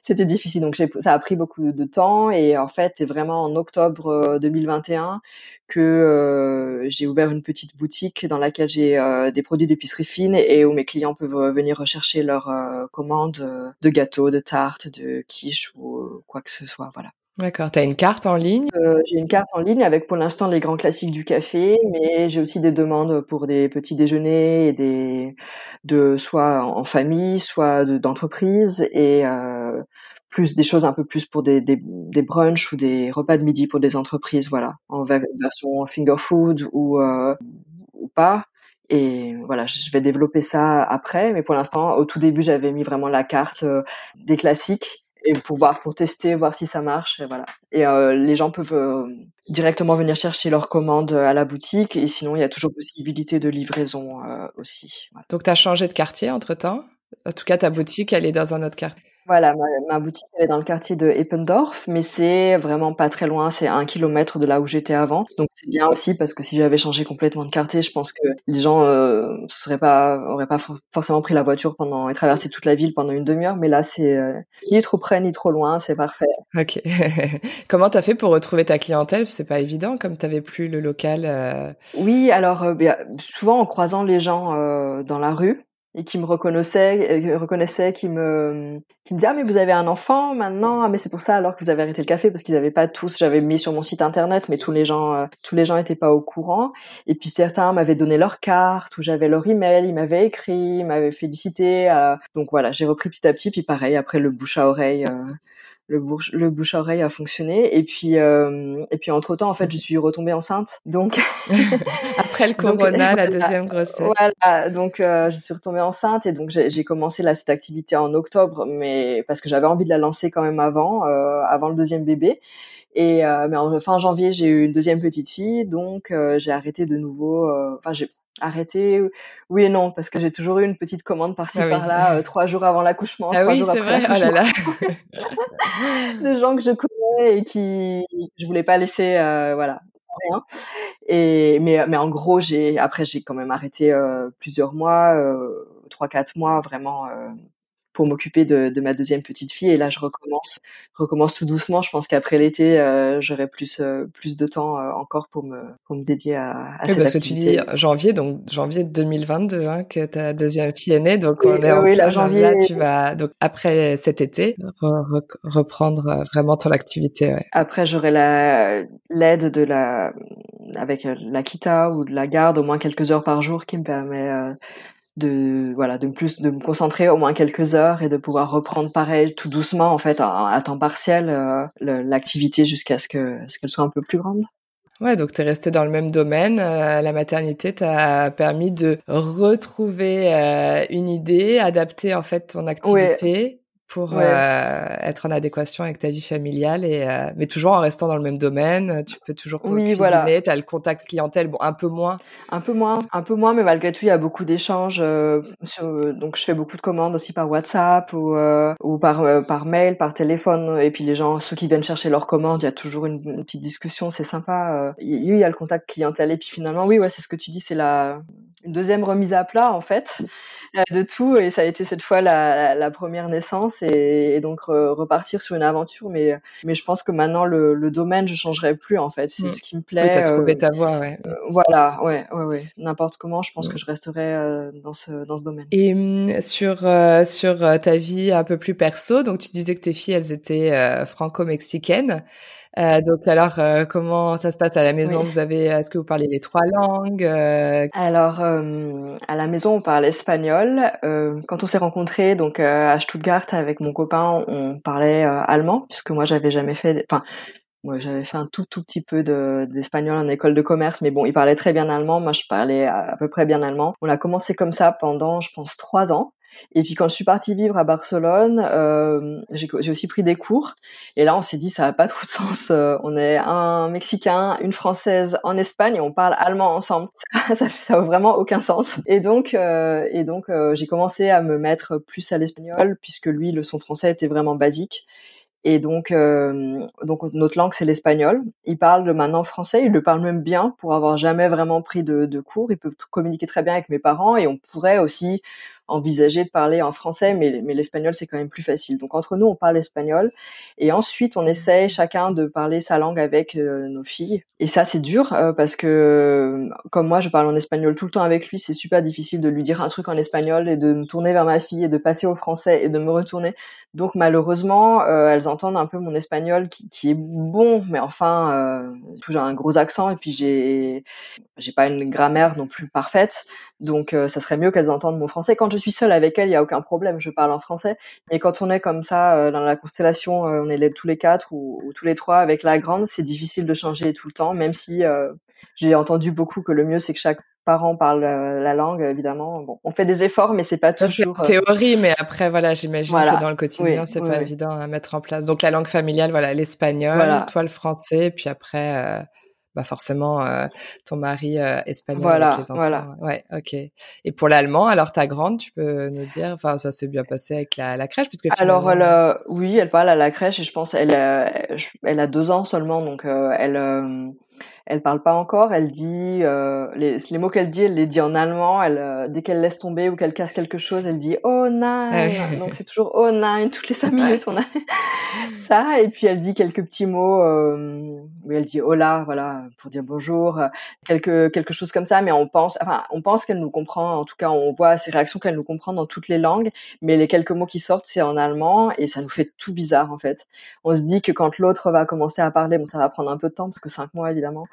C'était difficile, donc ça a pris beaucoup de temps. Et en fait, c'est vraiment en octobre 2021 que j'ai ouvert une petite boutique dans laquelle j'ai des produits d'épicerie fine et où mes clients peuvent venir rechercher leurs commandes de gâteaux, de tartes, de quiches ou quoi que ce soit. Voilà. D'accord. Tu as une carte en ligne? Euh, J'ai une carte en ligne avec pour l'instant les grands classiques du café, mais j'ai aussi des demandes pour des petits déjeuners et des de soit en famille, soit d'entreprise et euh, plus des choses un peu plus pour des, des, des brunchs ou des repas de midi pour des entreprises, voilà, en version finger food ou euh, ou pas. Et voilà, je vais développer ça après, mais pour l'instant, au tout début, j'avais mis vraiment la carte euh, des classiques et pouvoir pour tester, voir si ça marche. Et voilà. Et euh, les gens peuvent euh, directement venir chercher leurs commandes à la boutique. Et sinon, il y a toujours possibilité de livraison euh, aussi. Donc, tu as changé de quartier entre temps En tout cas, ta boutique, elle est dans un autre quartier? Voilà, ma, boutique elle est dans le quartier de Eppendorf, mais c'est vraiment pas très loin, c'est un kilomètre de là où j'étais avant. Donc c'est bien aussi parce que si j'avais changé complètement de quartier, je pense que les gens euh, seraient pas auraient pas forcément pris la voiture pendant et traversé toute la ville pendant une demi-heure, mais là c'est euh, ni trop près ni trop loin, c'est parfait. Ok. Comment t'as fait pour retrouver ta clientèle? C'est pas évident comme t'avais plus le local. Euh. Oui, alors euh, souvent en croisant les gens dans la rue et qui me reconnaissait, euh, reconnaissait, qui me, qui me disait ah mais vous avez un enfant maintenant, ah mais c'est pour ça alors que vous avez arrêté le café parce qu'ils n'avaient pas tous, j'avais mis sur mon site internet, mais tous les gens, euh, tous les gens étaient pas au courant. Et puis certains m'avaient donné leur carte ou j'avais leur email, ils m'avaient écrit, ils m'avaient félicité. Euh, donc voilà, j'ai repris petit à petit, puis pareil après le bouche à oreille le bouche le bouche à oreille a fonctionné et puis euh, et puis entre temps en fait je suis retombée enceinte donc après le corona la deuxième grossesse voilà donc euh, je suis retombée enceinte et donc j'ai commencé là cette activité en octobre mais parce que j'avais envie de la lancer quand même avant euh, avant le deuxième bébé Et mais en fin janvier, j'ai eu une deuxième petite fille, donc j'ai arrêté de nouveau. Enfin, j'ai arrêté, oui et non, parce que j'ai toujours eu une petite commande par-ci Ah oui. par-là, trois jours avant l'accouchement, Ah trois oui, c'est vrai. Oh là là. de gens que je connais et qui je voulais pas laisser, voilà, Et mais mais en gros, j'ai après j'ai quand même arrêté, heu, plusieurs mois, heu, 3-4 mois vraiment, heu, pour m'occuper de de ma deuxième petite fille. Et là je recommence recommence tout doucement. Je pense qu'après l'été, heu, j'aurai plus, heu, plus de temps, heu, encore pour me pour me dédier à à Oui, cette parce que tu dis janvier, donc janvier 2022, hein, que ta deuxième fille est née, donc Oui, on est oui, en là, là, janvier. tu vas donc après cet été, re rec reprendre, vraiment ton activité, ouais. Après j'aurai la l'aide de la avec, heu, l'Akita ou de la garde au moins quelques heures par jour qui me permet, de voilà, de plus de me concentrer au moins quelques heures et de pouvoir reprendre pareil tout doucement en fait à temps partiel, le l'activité jusqu'à ce que ce qu'elle soit un peu plus grande. Ouais, donc tu es restée dans le même domaine, heu, la maternité t'a permis de retrouver, heu, une idée, adapter en fait ton Ouais. Pour, Ouais. être en adéquation avec ta vie familiale et heu, mais toujours en restant dans le même domaine, tu peux toujours Oui, voilà. cuisiner, tu as le contact clientèle, bon un peu moins. Un peu moins un peu moins, mais malgré tout, il y a beaucoup d'échanges, sur, heu donc je fais beaucoup de commandes aussi par WhatsApp ou, heu, ou par, par mail, par téléphone et puis les gens, ceux qui viennent chercher leurs commandes, il y a toujours une une petite discussion, c'est sympa. Il il y a le contact clientèle et puis finalement, oui, ouais, c'est ce que tu dis, c'est la une 2e remise à plat en fait, heu, de tout et ça a été cette fois la la 1re naissance et et donc re repartir sur une aventure mais, mais je pense que maintenant le le domaine, je changerai plus en fait. C'est Mmh. ce qui me Oui, tu as plaît, trouvé heu ta voie, ouais. Heu, voilà, ouais, ouais, ouais. N'importe comment, je pense que Mmh. je resterai, dans ce dans ce domaine. Et mmh, sur, sur, ta vie un peu plus perso, donc tu disais que tes filles, elles étaient, franco-mexicaines, heu, donc alors, heu, comment ça se passe à la maison? Oui. Vous avez est-ce que vous parlez les 3 langues, heu? Alors, hem, à la maison, on parle espagnol, heu, quand on s'est rencontrés donc, heu, à Stuttgart avec mon copain, on parlait, allemand puisque moi j'avais jamais fait enfin, moi j'avais fait un tout, tout petit peu de d'espagnol en école de commerce, mais bon, il parlait très bien allemand, moi je parlais à peu près bien allemand. On a commencé comme ça pendant, je pense 3 ans et puis quand je suis partie vivre à Barcelone, hem, j'ai aussi pris des cours et là on s'est dit: «Ça a pas trop de sens, heu, on est un Mexicain, une Française en Espagne et on parle allemand ensemble. Ça ça ça a vraiment aucun sens» et donc, heu et donc, j'ai commencé à me mettre plus à l'espagnol puisque lui, le son français était vraiment basique et donc, donc notre langue, c'est l'espagnol. Il parle maintenant français, il le parle même bien pour avoir jamais vraiment pris de cours. Il peut communiquer très bien avec mes parents et on pourrait aussi envisager de parler en français, mais l'e mais l'espagnol, c'est quand même plus facile. Donc entre nous, on parle espagnol et ensuite on essaie chacun de parler sa langue avec, heu, nos filles et ça, c'est dur, heu, parce que, hem, comme moi je parle en espagnol tout le temps avec lui, c'est super difficile de lui dire un truc en espagnol et de me tourner vers ma fille et de passer au français et de me retourner. Donc malheureusement, heu, elles entendent un peu mon espagnol qui qui est bon, mais enfin, heu, j'ai un gros accent. Et puis j'ai j'ai pas une grammaire non plus parfaite, donc, heu, ça serait mieux qu'elles entendent mon français. Quand je suis seule avec elles, il y a aucun problème, je parle en français, mais quand on est comme ça, heu, dans la constellation, heu, on est tous les 4 ou ou tous les 3 avec la grande, c'est difficile de changer tout le temps, même si, heu, j'ai entendu beaucoup que le mieux, c'est que chaque parent parle, heu, la langue évidemment. Bon, on fait des efforts, mais c'est pas Ça, c'est toujours, en heu théorie, mais après voilà, j'imagine que dans le oui, quotidien, c'est oui, pas oui. évident à mettre en place. Donc la langue familiale, voilà, l'espagnol, Voilà. toi le français, puis après, heu, bah, forcément, heu, ton mari, heu, espagnol avec Voilà, les enfants. voilà. Ouais, OK et pour l'allemand, alors ta grande, tu peux nous dire enfin, ça s'est bien passé avec la la crèche puisque Alors elle, finalement heu, oui, elle parle à la crèche et je pense elle, j elle a 2 ans seulement donc, elle, elle parle pas encore. Elle dit, heu, les les mots qu'elle dit, elle les dit en allemand. Elle, heu, dès qu'elle laisse tomber ou qu'elle casse quelque chose, elle dit: «Oh nein!» donc c'est toujours: «Oh nein!» toutes les 5 minutes, on a ça et puis elle dit quelques petits mots, oui, elle dit: «Hola», voilà, pour dire bonjour, heu, quelque quelque chose comme ça, mais on pense enfin, on pense qu'elle nous comprend. En tout cas, on voit ses réactions qu'elle nous comprend dans toutes les langues, mais les quelques mots qui sortent, c'est en allemand et ça nous fait tout bizarre, en fait. On se dit que quand l'autre va commencer à parler, bon, ça va prendre un peu de temps parce que 5 mois évidemment,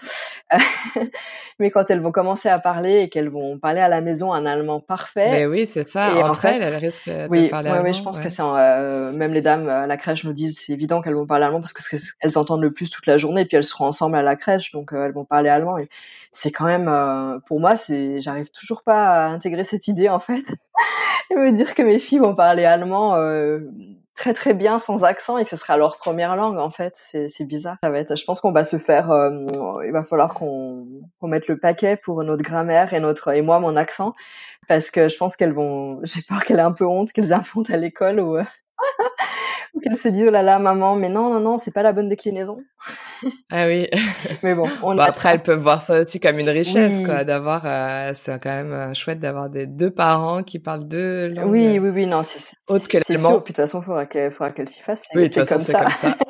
mais quand elles vont commencer à parler et qu'elles vont parler à la maison un allemand parfait Beh, oui, c'est ça, et en entre fait elles, elles risquent, heu, de oui, parler ouais, ouais, je allemand, pense que c'est heu, même les dames à la crèche nous disent: «C'est évident qu'elles vont parler allemand parce que c'est ce qu'elles entendent le plus toute la journée et puis elles seront ensemble à la crèche donc, elles vont parler allemand» et c'est quand même, pour moi, c'est j'arrive toujours pas à intégrer cette idée, en fait. Et me dire que mes filles vont parler allemand, très très bien sans accent et que ce sera leur première langue en fait. C'est bizarre. Ça va être. Je pense qu'on va se faire. Euh, il va falloir qu'on qu'on mette le paquet pour notre grammaire et notre et moi mon accent parce que je pense qu'elles vont. J'ai peur qu'elles aient un peu honte, qu'elles aient honte à l'école ou. Ou qu'elles se disent oh là là maman mais non non non c'est pas la bonne déclinaison. Ah oui. Mais bon on après elles peuvent voir ça aussi comme une richesse quoi d'avoir euh, c'est quand même euh, chouette d'avoir des deux parents qui parlent deux langues. Oui oui oui non c'est autre que l'allemand. puis de toute façon faudra qu'elle faudra qu'elle s'y fasse. Oui de toute façon c'est comme ça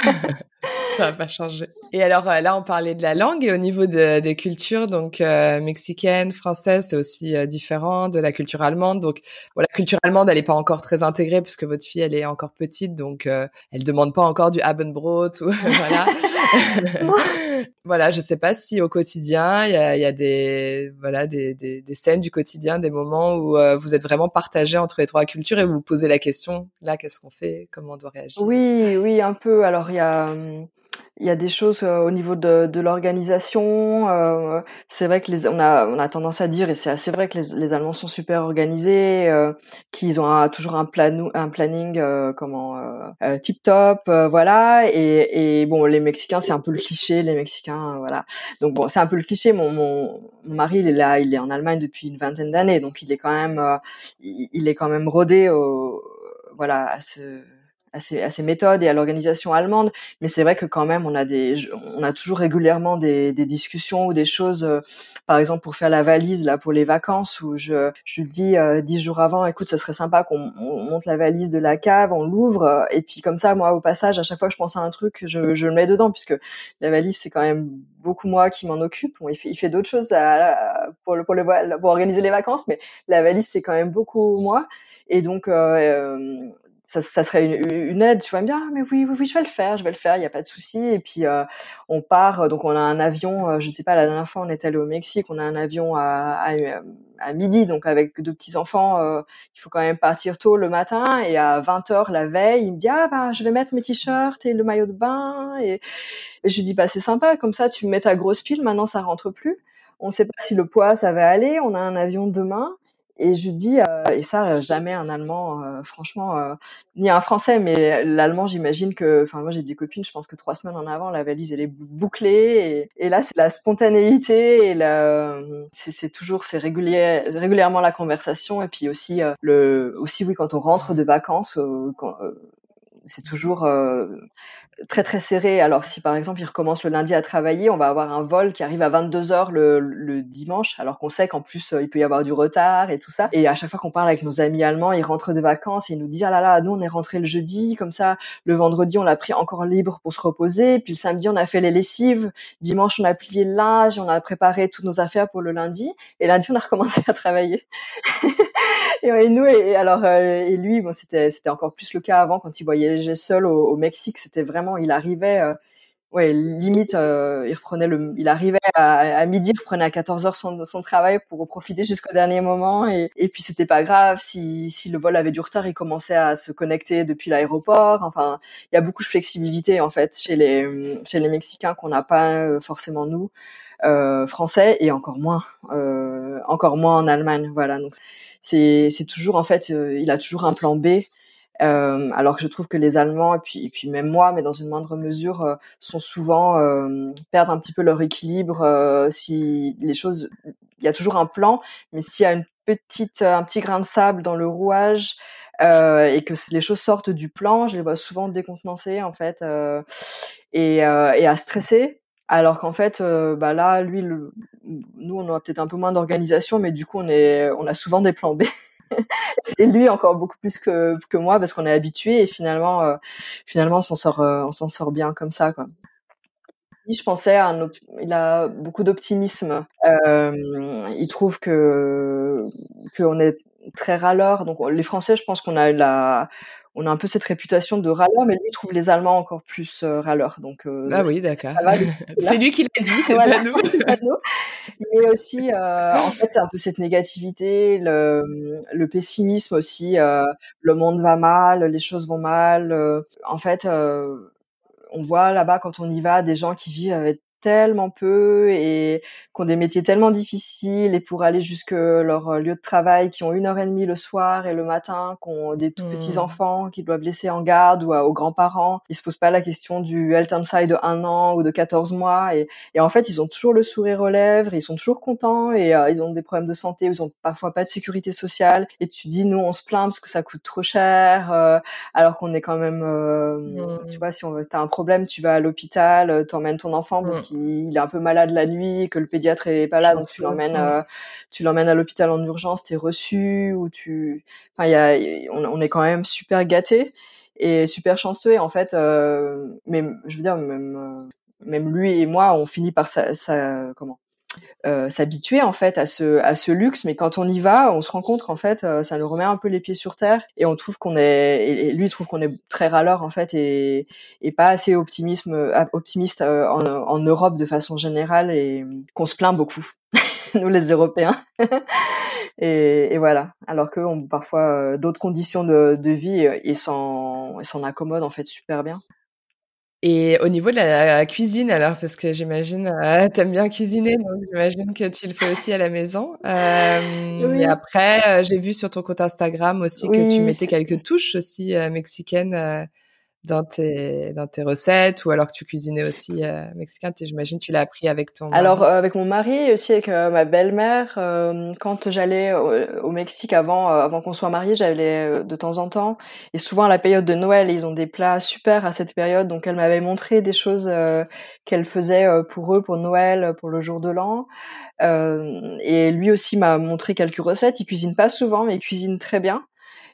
ça va pas changer. Et alors euh, là, on parlait de la langue et au niveau de, des cultures, donc euh, mexicaine, française, c'est aussi euh, différent de la culture allemande. Donc, voilà, la culture allemande, elle est pas encore très intégrée puisque votre fille, elle est encore petite, donc elle demande pas encore du Abendbrot ou voilà. voilà, je sais pas si au quotidien, il y a, y a, des voilà des, des, des, scènes du quotidien, des moments où vous êtes vraiment partagé entre les trois cultures et vous vous posez la question, là, qu'est-ce qu'on fait, comment on doit réagir? Oui, oui, un peu. Alors il y a hum, il y a des choses euh, au niveau de, de l'organisation. Euh, c'est vrai que les, on a on a tendance à dire et c'est assez vrai que les, les Allemands sont super organisés, euh, qu'ils ont toujours un plan un planning euh, comment euh, tip top, voilà. Et, et bon, les Mexicains c'est un peu le cliché, les Mexicains, voilà. Donc bon, c'est un peu le cliché. Mon, mon, mon mari il est là, il est en Allemagne depuis une vingtaine d'années, donc il est quand même il, il, est quand même rodé au voilà à ce à ces, méthodes et à l'organisation allemande. Mais c'est vrai que quand même, on a des, on a toujours régulièrement des, des discussions ou des choses, euh, par exemple pour faire la valise là pour les vacances, où je, je dis euh, dix jours avant, écoute, ça serait sympa qu'on monte la valise de la cave, on l'ouvre, et puis comme ça, moi au passage, à chaque fois que je pense à un truc, je, je le mets dedans, puisque la valise c'est quand même beaucoup moi qui m'en occupe. Bon, il fait, il fait d'autres choses à, pour, le, pour, le, pour organiser les vacances, mais la valise c'est quand même beaucoup moi. Et donc, euh, ça, serait une, aide. Tu me dire, ah, mais oui, oui, oui, je vais le faire, je vais le faire, il n'y a pas de souci. Et puis, euh, on part, donc on a un avion, euh, je sais pas, la dernière fois, on est allé au Mexique, on a un avion à, midi, donc avec deux petits-enfants, euh, il faut quand même partir tôt le matin. Et à 20h la veille, il me dit, ah, bah, je vais mettre mes t-shirts et le maillot de bain. Et, et je lui dis, bah, c'est sympa, comme ça, tu mets ta grosse pile, maintenant, ça rentre plus. On ne sait pas si le poids, ça va aller, on a un avion demain. Et je dis, euh, et ça, jamais un Allemand, euh, franchement, euh, ni un Français, mais l'Allemand, j'imagine que, enfin, moi j'ai des copines, je pense que trois semaines en avant, la valise, elle est bouclée. Et, là, c'est la spontanéité et la, c'est toujours, c'est régulier, régulièrement la conversation. Et puis aussi, le, aussi, oui, quand on rentre de vacances, c'est toujours très très serré. Alors si par exemple il recommence le lundi à travailler, on va avoir un vol qui arrive à 22 heures le, le dimanche, alors qu'on sait qu'en plus euh, il peut y avoir du retard et tout ça. Et à chaque fois qu'on parle avec nos amis allemands, ils rentrent de vacances, et ils nous disent ah là là, nous on est rentré le jeudi, comme ça le vendredi on l'a pris encore libre pour se reposer, puis le samedi on a fait les lessives, dimanche on a plié le linge, on a préparé toutes nos affaires pour le lundi, et lundi on a recommencé à travailler. Et, nous et, alors euh, et lui bon c'était c'était encore plus le cas avant quand il voyageait seul au, Mexique, c'était vraiment il arrivait, euh, ouais, limite, euh, il reprenait le, il arrivait à, midi, il reprenait à 14 heures son, travail pour profiter jusqu'au dernier moment. Et, et puis c'était pas grave si, si le vol avait du retard, il commençait à se connecter depuis l'aéroport. Enfin, il y a beaucoup de flexibilité en fait chez les chez les Mexicains qu'on n'a pas forcément nous. Euh, français et encore moins euh, encore moins en Allemagne voilà donc c'est toujours en fait il a toujours un plan B euh, alors que je trouve que les Allemands et puis, même moi, mais dans une moindre mesure, euh, sont souvent euh, perdent un petit peu leur équilibre. Euh, si les choses, il y a toujours un plan, mais s'il y a une petite, un petit grain de sable dans le rouage et que les choses sortent du plan, je les vois souvent décontenancés en fait et à stresser alors qu'en fait, bah là, lui, le, nous, on a peut-être un peu moins d'organisation, mais du coup, on est, on a souvent des plans B. c'est lui encore beaucoup plus que, que moi parce qu'on est habitué et finalement, euh, finalement, on s'en sort, euh, on s'en sort bien comme ça, quoi. Je pensais à un, il a beaucoup d'optimisme. Euh, il trouve que qu'on est très râleur. Donc les Français, je pense qu'on a la, on a un peu cette réputation de râleur, mais lui trouve les Allemands encore plus euh, râleurs. Donc euh, ah oui, d'accord. c'est lui qui l'a dit, c'est pas, nous. pas nous. Mais aussi, euh, en fait, c'est un peu cette négativité, le, le pessimisme aussi. Le monde va mal, les choses vont mal. en fait, on voit là-bas quand on y va des gens qui vivent avec tellement peu et qui ont des métiers tellement difficiles et pour aller jusque leur euh, lieu de travail, qui ont une heure et demie le soir et le matin, qui ont des tout petits mmh. enfants qui doivent laisser en garde ou aux grands-parents. Ils se posent pas la question du health inside de un an ou de 14 mois et, et, en fait, ils ont toujours le sourire aux lèvres, ils sont toujours contents et euh, ils ont des problèmes de santé, ils ont parfois pas de sécurité sociale et tu dis nous on se plaint parce que ça coûte trop cher euh, alors qu'on est quand même mmh. tu vois si on t'as un problème, tu vas à l'hôpital, t'emmènes ton enfant parce mmh. Qu'il est un peu malade la nuit, que le pédiatre est pas là, donc tu l'emmènes, euh, tu l'emmènes à l'hôpital en urgence, t'es reçu ou tu, enfin, il y a, on, est quand même super gâté et super chanceux et en fait, euh, même, je veux dire, même, euh, même lui et moi, on finit par ça, ça comment euh, s'habituer en fait à ce à ce luxe. Mais quand on y va on se rend compte en fait euh, ça nous remet un peu les pieds sur terre et on trouve qu'on est et lui trouve qu'on est très râleur en fait et et pas assez optimisme euh, optimiste en, Europe de façon générale et qu'on se plaint beaucoup nous les Européens. Et, voilà. Alors que on parfois d'autres conditions de, de vie et s'en s'en accommodent en fait super bien et au niveau de la cuisine, alors, parce que j'imagine, euh, tu aimes bien cuisiner, donc j'imagine que tu le fais aussi à la maison. Euh, Et après, euh, j'ai vu sur ton compte Instagram aussi que tu mettais quelques touches aussi mexicaines dans tes dans tes recettes ou alors que tu cuisinais aussi euh, mexicain j'imagine tu l'as appris avec ton alors euh, avec mon mari et aussi avec euh, ma belle-mère euh, quand j'allais au, Mexique avant avant qu'on soit mariés j'allais de temps en temps. Et souvent à la période de Noël ils ont des plats super à cette période. Donc elle m'avait montré des choses qu'elle faisait pour eux pour Noël pour le jour de l'an. Et lui aussi m'a montré quelques recettes. Il cuisine pas souvent mais il cuisine très bien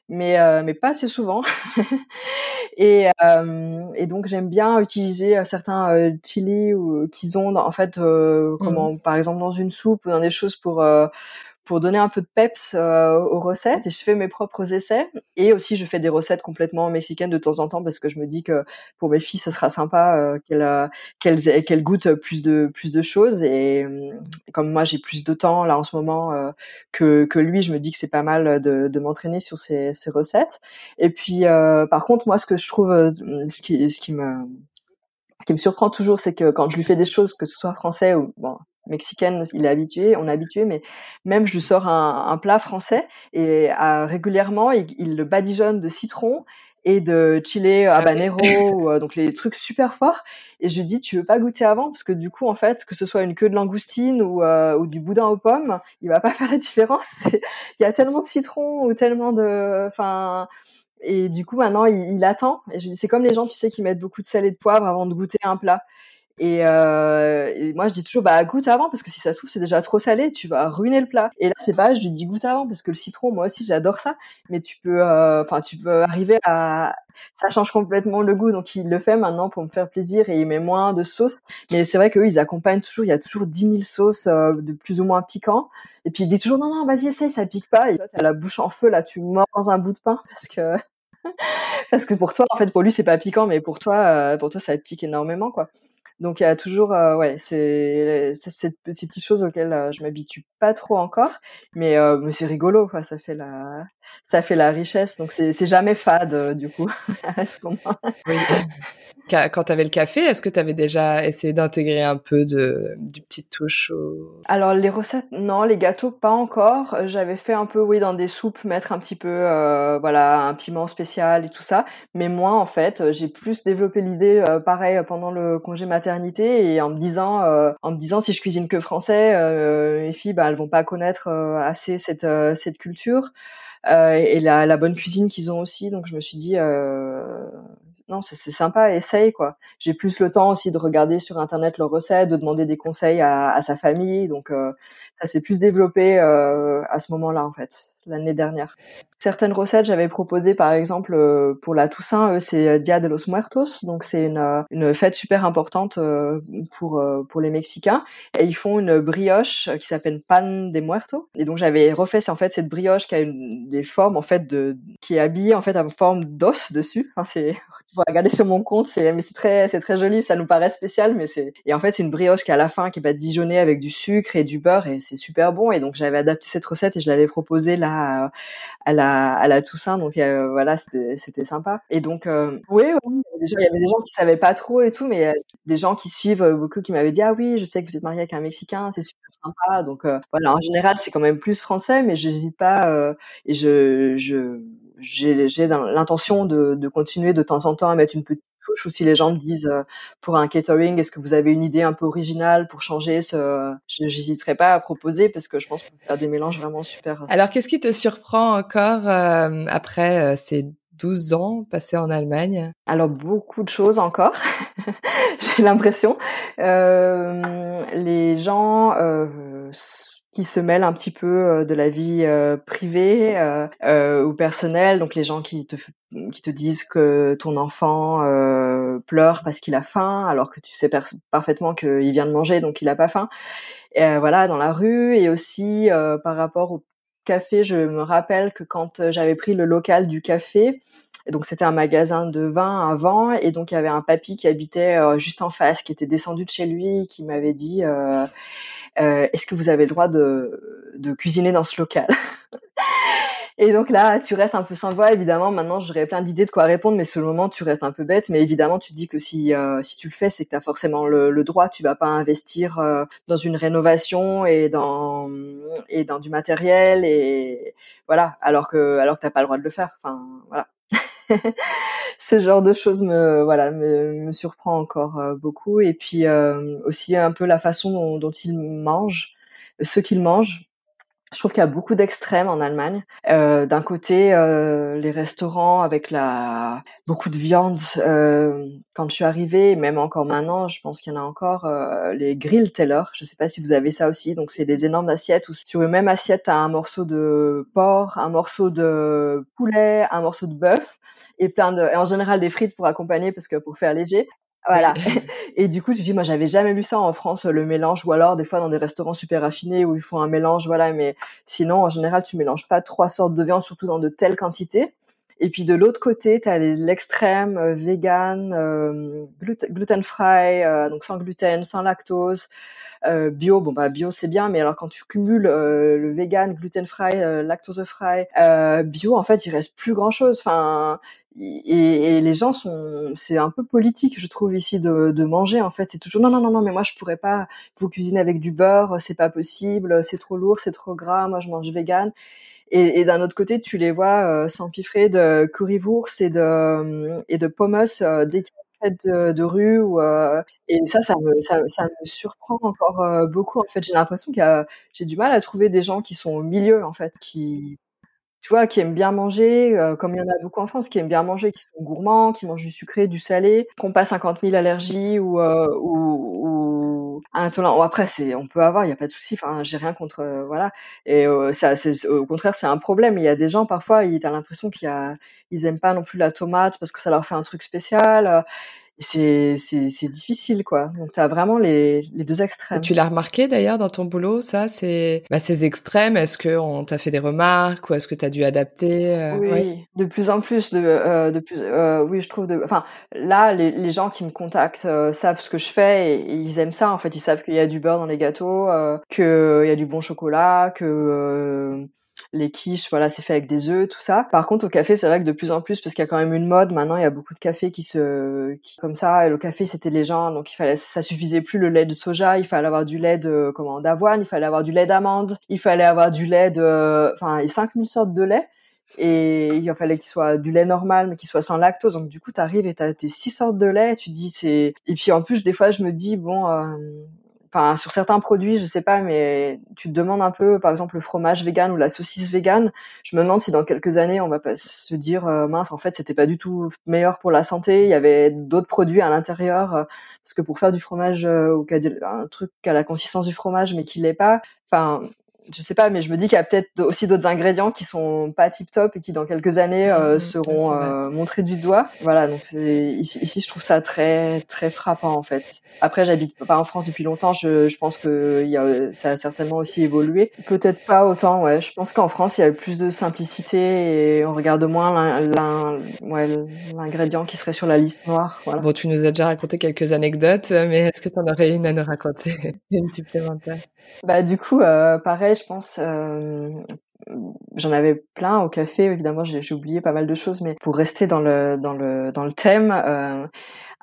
mais mais pas assez souvent Et, euh, et donc j'aime bien utiliser euh, certains euh, chili ou qu'ils ont en fait, euh, comment, mmh. par exemple dans une soupe ou dans des choses pour euh, pour donner un peu de peps euh, aux recettes. Et je fais mes propres essais. Et aussi je fais des recettes complètement mexicaines de temps en temps parce que je me dis que pour mes filles ça sera sympa euh, qu'elles euh, qu'elles qu'elles goûtent plus de plus de choses. Et, comme moi j'ai plus de temps là en ce moment euh, que que lui je me dis que c'est pas mal de, de m'entraîner sur ces, ces recettes. Et puis euh, par contre moi ce que je trouve ce qui ce qui me ce qui me surprend toujours, c'est que quand je lui fais des choses, que ce soit français ou bon, mexicaine, il est habitué, on est habitué, mais même je lui sors un, un plat français et euh, régulièrement il, il, le badigeonne de citron et de chile ah habanero, ou, euh, donc les trucs super forts. Et je lui dis, tu veux pas goûter avant? Parce que du coup, en fait, que ce soit une queue de langoustine ou, euh, ou du boudin aux pommes, il va pas faire la différence. Il y a tellement de citron ou tellement de, enfin, et du coup maintenant il, il attend. Et je dis, c'est comme les gens, tu sais, qui mettent beaucoup de sel et de poivre avant de goûter un plat. Et, euh, moi, je dis toujours, bah, goûte avant, parce que si ça se trouve, c'est déjà trop salé, tu vas ruiner le plat. Et là, c'est pas, je lui dis goûte avant, parce que le citron, moi aussi, j'adore ça. Mais tu peux, euh, enfin, tu peux arriver à, ça change complètement le goût. Donc, il le fait maintenant pour me faire plaisir et il met moins de sauce. Mais c'est vrai qu'eux, ils accompagnent toujours, il y a toujours 10 000 sauces euh, de plus ou moins piquants. Et puis, il dit toujours, non, non, vas-y, essaye, ça pique pas. Et toi, t'as la bouche en feu, là, tu mords dans un bout de pain, parce que, parce que pour toi, en fait, pour lui, c'est pas piquant, mais pour toi, pour toi, ça pique énormément, quoi. Donc il y a toujours, euh, ouais, c'est ces petites choses auxquelles euh, je m'habitue pas trop encore, mais, euh, mais c'est rigolo, quoi. Ça fait la, ça fait la richesse. Donc c'est jamais fade euh, du coup. oui. Quand tu avais le café, est-ce que tu avais déjà essayé d'intégrer un peu de du petite touche Alors les recettes, non, les gâteaux pas encore. J'avais fait un peu, oui, dans des soupes, mettre un petit peu, euh, voilà, un piment spécial et tout ça. Mais moi, en fait, j'ai plus développé l'idée, euh, pareil, pendant le congé maternité et en me disant, euh, en me disant si je cuisine que français, euh, mes filles, bah, elles vont pas connaître assez cette cette culture. Euh, et la, la, bonne cuisine qu'ils ont aussi. Donc je me suis dit euh, non, c'est sympa, essaye quoi. J'ai plus le temps aussi de regarder sur internet leurs recettes, de demander des conseils à, à sa famille. Donc euh, ça s'est plus développé euh, à ce moment-là en fait l'année dernière. Certaines recettes, j'avais proposé par exemple euh, pour la Toussaint, c'est euh, Dia de los Muertos, donc c'est une, euh, une fête super importante pour pour les Mexicains. Et ils font une brioche qui s'appelle Pan de Muertos et donc j'avais refait c'est en fait cette brioche qui a des formes en fait de qui est habillée en fait en forme d'os dessus. Enfin, c'est tu vas regarder sur mon compte, c'est mais c'est très c'est très joli, ça nous paraît spécial mais c'est et en fait c'est une brioche qui à la fin qui est badigeonnée avec du sucre et du beurre et c'est super bon. Et donc j'avais adapté cette recette et je l'avais proposée là à la à la Toussaint. Donc voilà c'était sympa. Et donc oui, oui il y avait des gens qui savaient pas trop et tout mais des gens qui suivent beaucoup qui m'avaient dit ah oui je sais que vous êtes marié avec un Mexicain c'est super sympa. Donc voilà en général c'est quand même plus français mais j'hésite pas et je je j'ai l'intention de, de continuer de temps en temps à mettre une petite touche ou si les gens me disent pour un catering, est-ce que vous avez une idée un peu originale pour changer ce, je n'hésiterai pas à proposer parce que je pense qu'on peut faire des mélanges vraiment super. Alors, qu'est-ce qui te surprend encore après ces 12 ans passés en Allemagne? Alors beaucoup de choses encore, j'ai l'impression. Euh, les gens euh, qui se mêlent un petit peu euh, de la vie euh, privée euh, ou personnelle. Donc les gens qui te qui te disent que ton enfant pleure parce qu'il a faim, alors que tu sais parfaitement qu'il vient de manger, donc il a pas faim. Et, voilà, dans la rue et aussi par rapport au café, je me rappelle que quand j'avais pris le local du café, donc c'était un magasin de vin avant, et donc il y avait un papy qui habitait juste en face, qui était descendu de chez lui, qui m'avait dit euh, est-ce que vous avez le droit de, de cuisiner dans ce local Et donc là, tu restes un peu sans voix. Évidemment, maintenant, j'aurais plein d'idées de quoi répondre, mais sur le moment, tu restes un peu bête. Mais évidemment, tu dis que si euh, si tu le fais, c'est que tu as forcément le, le, droit. Tu vas pas investir euh, dans une rénovation et dans et dans du matériel et voilà, alors que alors que t'as pas le droit de le faire. Enfin, voilà. ce genre de choses me voilà me, me surprend encore euh, beaucoup et puis euh, aussi un peu la façon dont, dont ils mangent ce qu'ils mangent je trouve qu'il y a beaucoup d'extrêmes en Allemagne. Euh, D'un côté, euh, les restaurants avec la beaucoup de viande. Euh, quand je suis arrivée, même encore maintenant, je pense qu'il y en a encore euh, les grill teller. Je ne sais pas si vous avez ça aussi. Donc c'est des énormes assiettes où sur une même assiette, as un morceau de porc, un morceau de poulet, un morceau de bœuf et plein de, et en général des frites pour accompagner parce que pour faire léger. Voilà. et du coup, tu dis, moi, j'avais jamais vu ça en France, le mélange, ou alors des fois dans des restaurants super raffinés où ils font un mélange, voilà. Mais sinon, en général, tu mélanges pas trois sortes de viande, surtout dans de telles quantités. Et puis de l'autre côté, tu as l'extrême euh, vegan, euh, gluten free, euh, donc sans gluten, sans lactose, euh, bio. Bon bah bio c'est bien, mais alors quand tu cumules euh, le vegan, gluten free, lactose free, bio, en fait il reste plus grand chose. Enfin et, et, les gens sont, c'est un peu politique, je trouve ici de, de manger en fait. C'est toujours non non non non, mais moi je pourrais pas vous cuisiner avec du beurre, c'est pas possible, c'est trop lourd, c'est trop gras. Moi je mange vegan. Et, et d'un autre côté, tu les vois euh, s'empiffrer de currywurst et de et de pommes euh, dès de, rue ou euh, et ça, ça me ça, me surprend encore euh, beaucoup. En fait, j'ai l'impression a j'ai du mal à trouver des gens qui sont au milieu en fait, qui tu vois, qui aiment bien manger, euh, comme il y en a beaucoup en France, qui aiment bien manger, qui sont gourmands, qui mangent du sucré, du salé, qui n'ont pas 50 000 allergies ou, euh, ou, ou intolerants. Bon, après, c'est, on peut avoir, il n'y a pas de souci. Enfin, j'ai rien contre, euh, voilà. Et ça, c'est, au contraire, c'est un problème. Il y a des gens parfois, ils, t'as l'impression qu'ils ils aiment pas non plus la tomate parce que ça leur fait un truc spécial c'est c'est difficile quoi. Donc tu as vraiment les, les deux extrêmes. tu l'as remarqué d'ailleurs dans ton boulot, ça c'est bah, ces extrêmes. Est-ce que on t'a fait des remarques ou est-ce que tu as dû adapter euh, oui, de plus en plus de euh, de plus euh, oui je trouve de enfin là les, les gens qui me contactent euh, savent ce que je fais et, ils aiment ça en fait ils savent qu'il y a du beurre dans les gâteaux, euh, qu'il y a du bon chocolat, que les quiches, voilà, c'est fait avec des œufs, tout ça. Par contre, au café, c'est vrai que de plus en plus, parce qu'il y a quand même une mode, maintenant, il y a beaucoup de cafés qui se, comme ça, et le café, c'était les gens, donc il fallait, ça suffisait plus le lait de soja, il fallait avoir du lait de, comment, d'avoine, il fallait avoir du lait d'amande, il fallait avoir du lait de, enfin, il y a 5000 sortes de lait. Et il fallait qu'il soit du lait normal, mais qu'il soit sans lactose. Donc, du coup, t'arrives et t'as tes six sortes de lait, tu dis, c'est, et puis, en plus, des fois, je me dis, bon, euh, enfin sur certains produits, je sais pas, mais tu te demandes un peu, par exemple le fromage vegan ou la saucisse vegan. Je me demande si dans quelques années on va pas se dire euh, mince, en fait c'était pas du tout meilleur pour la santé. Il y avait d'autres produits à l'intérieur euh, parce que pour faire du fromage euh, ou un truc a la consistance du fromage mais qui l'est pas, enfin je sais pas, mais je me dis qu'il y a peut-être aussi d'autres ingrédients qui sont pas tip top et qui dans quelques années euh, mmh, seront euh, montrés du doigt. Voilà, donc ici, ici, je trouve ça très très frappant en fait. Après, j'habite pas en France depuis longtemps. Je, je pense que il y a, ça a certainement aussi évolué. Peut-être pas autant. Ouais, je pense qu'en France, il y a plus de simplicité et on regarde moins l'ingrédient ouais, qui serait sur la liste noire. Voilà. Bon, tu nous as déjà raconté quelques anecdotes, mais est-ce que tu en aurais une à nous raconter, une supplémentaire? Bah du coup, euh, pareil je pense, j'en avais plein au café. Évidemment, j'ai oublié pas mal de choses, mais pour rester dans le dans le dans le thème, euh,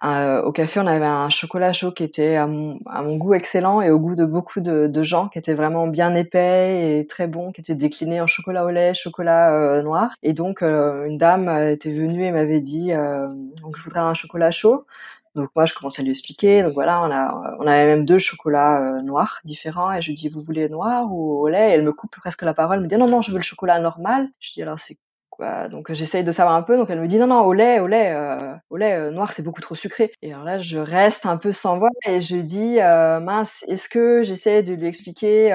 euh, au café, on avait un chocolat chaud qui était à mon, goût excellent et au goût de beaucoup de, gens, qui était vraiment bien épais et très bon, qui était décliné en chocolat au lait, chocolat euh, noir. Et donc, une dame était venue et m'avait dit, donc je voudrais un chocolat chaud. Donc moi, je commençais à lui expliquer. Donc voilà, on a, on avait même deux chocolats noirs différents. Et je lui dis, vous voulez noir ou au lait? Et elle me coupe presque la parole. Elle me dit, non, non, je veux le chocolat normal. Je dis, alors c'est donc j'essaye de savoir un peu. Donc elle me dit non non au lait, au lait, euh, au lait euh, noir c'est beaucoup trop sucré. Et alors là je reste un peu sans voix et je dis euh, mince est-ce que j'essaie de lui expliquer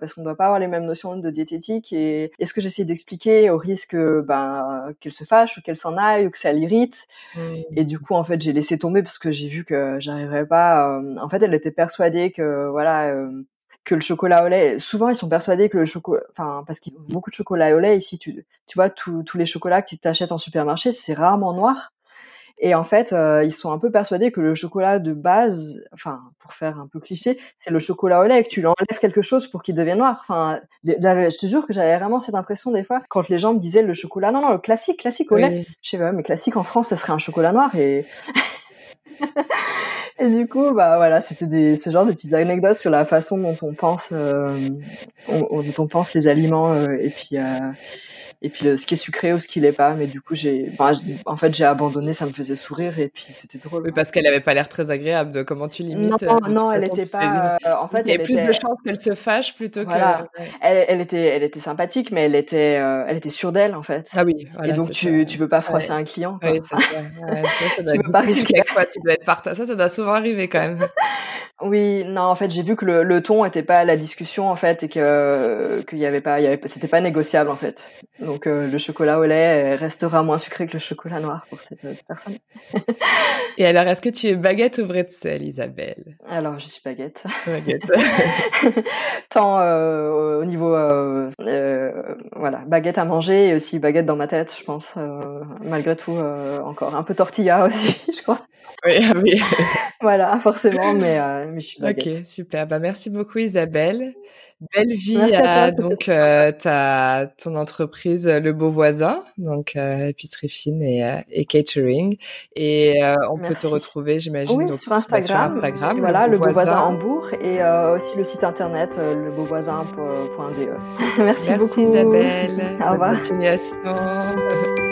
parce qu'on doit pas avoir les mêmes notions de diététique et est-ce que j'essaie d'expliquer au risque ben qu'elle se fâche ou qu'elle s'en aille ou que ça l'irrite. Mmh. Et du coup en fait j'ai laissé tomber parce que j'ai vu que j'arriverais pas. en fait elle était persuadée que voilà que le chocolat au lait. Souvent, ils sont persuadés que le chocolat, enfin, parce qu'ils ont beaucoup de chocolat au lait ici. Tu, tu vois, tous les chocolats que tu t'achètes en supermarché, c'est rarement noir. Et en fait, euh, ils sont un peu persuadés que le chocolat de base, enfin, pour faire un peu cliché, c'est le chocolat au lait, que tu lui enlèves quelque chose pour qu'il devienne noir. Enfin, je te jure que j'avais vraiment cette impression des fois quand les gens me disaient le chocolat, non, non, le classique, classique au lait. Je sais pas, mais classique en France, ce serait un chocolat noir et Et du coup, bah voilà, c'était des, ce genre de petites anecdotes sur la façon dont on pense, euh, dont on pense les aliments euh, et puis euh, et puis ce qui est sucré ou ce qui l'est pas. Mais du coup, j'ai, en fait, j'ai abandonné, ça me faisait sourire et puis c'était drôle. Oui, parce qu'elle avait pas l'air très agréable de comment tu limites. Non, non, elle était pas. En fait, il y avait plus de chances qu'elle se fâche plutôt voilà. que. Elle, elle, était, elle était sympathique, mais elle était, elle était sûre d'elle en fait. Ah oui. Voilà, et donc tu, tu peux pas froisser un client. Quoi. Oui, c'est ça. Ouais, ça, ça doit être difficile quelquefois. Tu dois être. Ça, ça doit souvent arriver quand même. Oui, non, en fait, j'ai vu que le, le ton était pas la discussion en fait et que qu'il y avait pas, il c'était pas négociable en fait. Donc euh, le chocolat au lait restera moins sucré que le chocolat noir pour cette personne. et alors, est-ce que tu es baguette ou bretzel, Isabelle? Alors, je suis baguette. Baguette. Tant euh, au niveau, euh, euh, voilà, baguette à manger et aussi baguette dans ma tête, je pense. malgré tout, encore un peu tortilla aussi, je crois. Oui, ah oui. Voilà, forcément, mais, mais je suis baguette. Ok, super. Bah, merci beaucoup, Isabelle. Belle vie à, donc euh, ta ton entreprise Le Beau Voisin, donc euh, épicerie fine et, euh, et catering. Et euh, on peut te retrouver, j'imagine, donc sur Instagram. Sur Instagram voilà, Le Beau, Voisin. Hambourg et aussi le site internet lebeauvoisin.de. Merci, Merci beaucoup. Isabelle. Au revoir. continuation.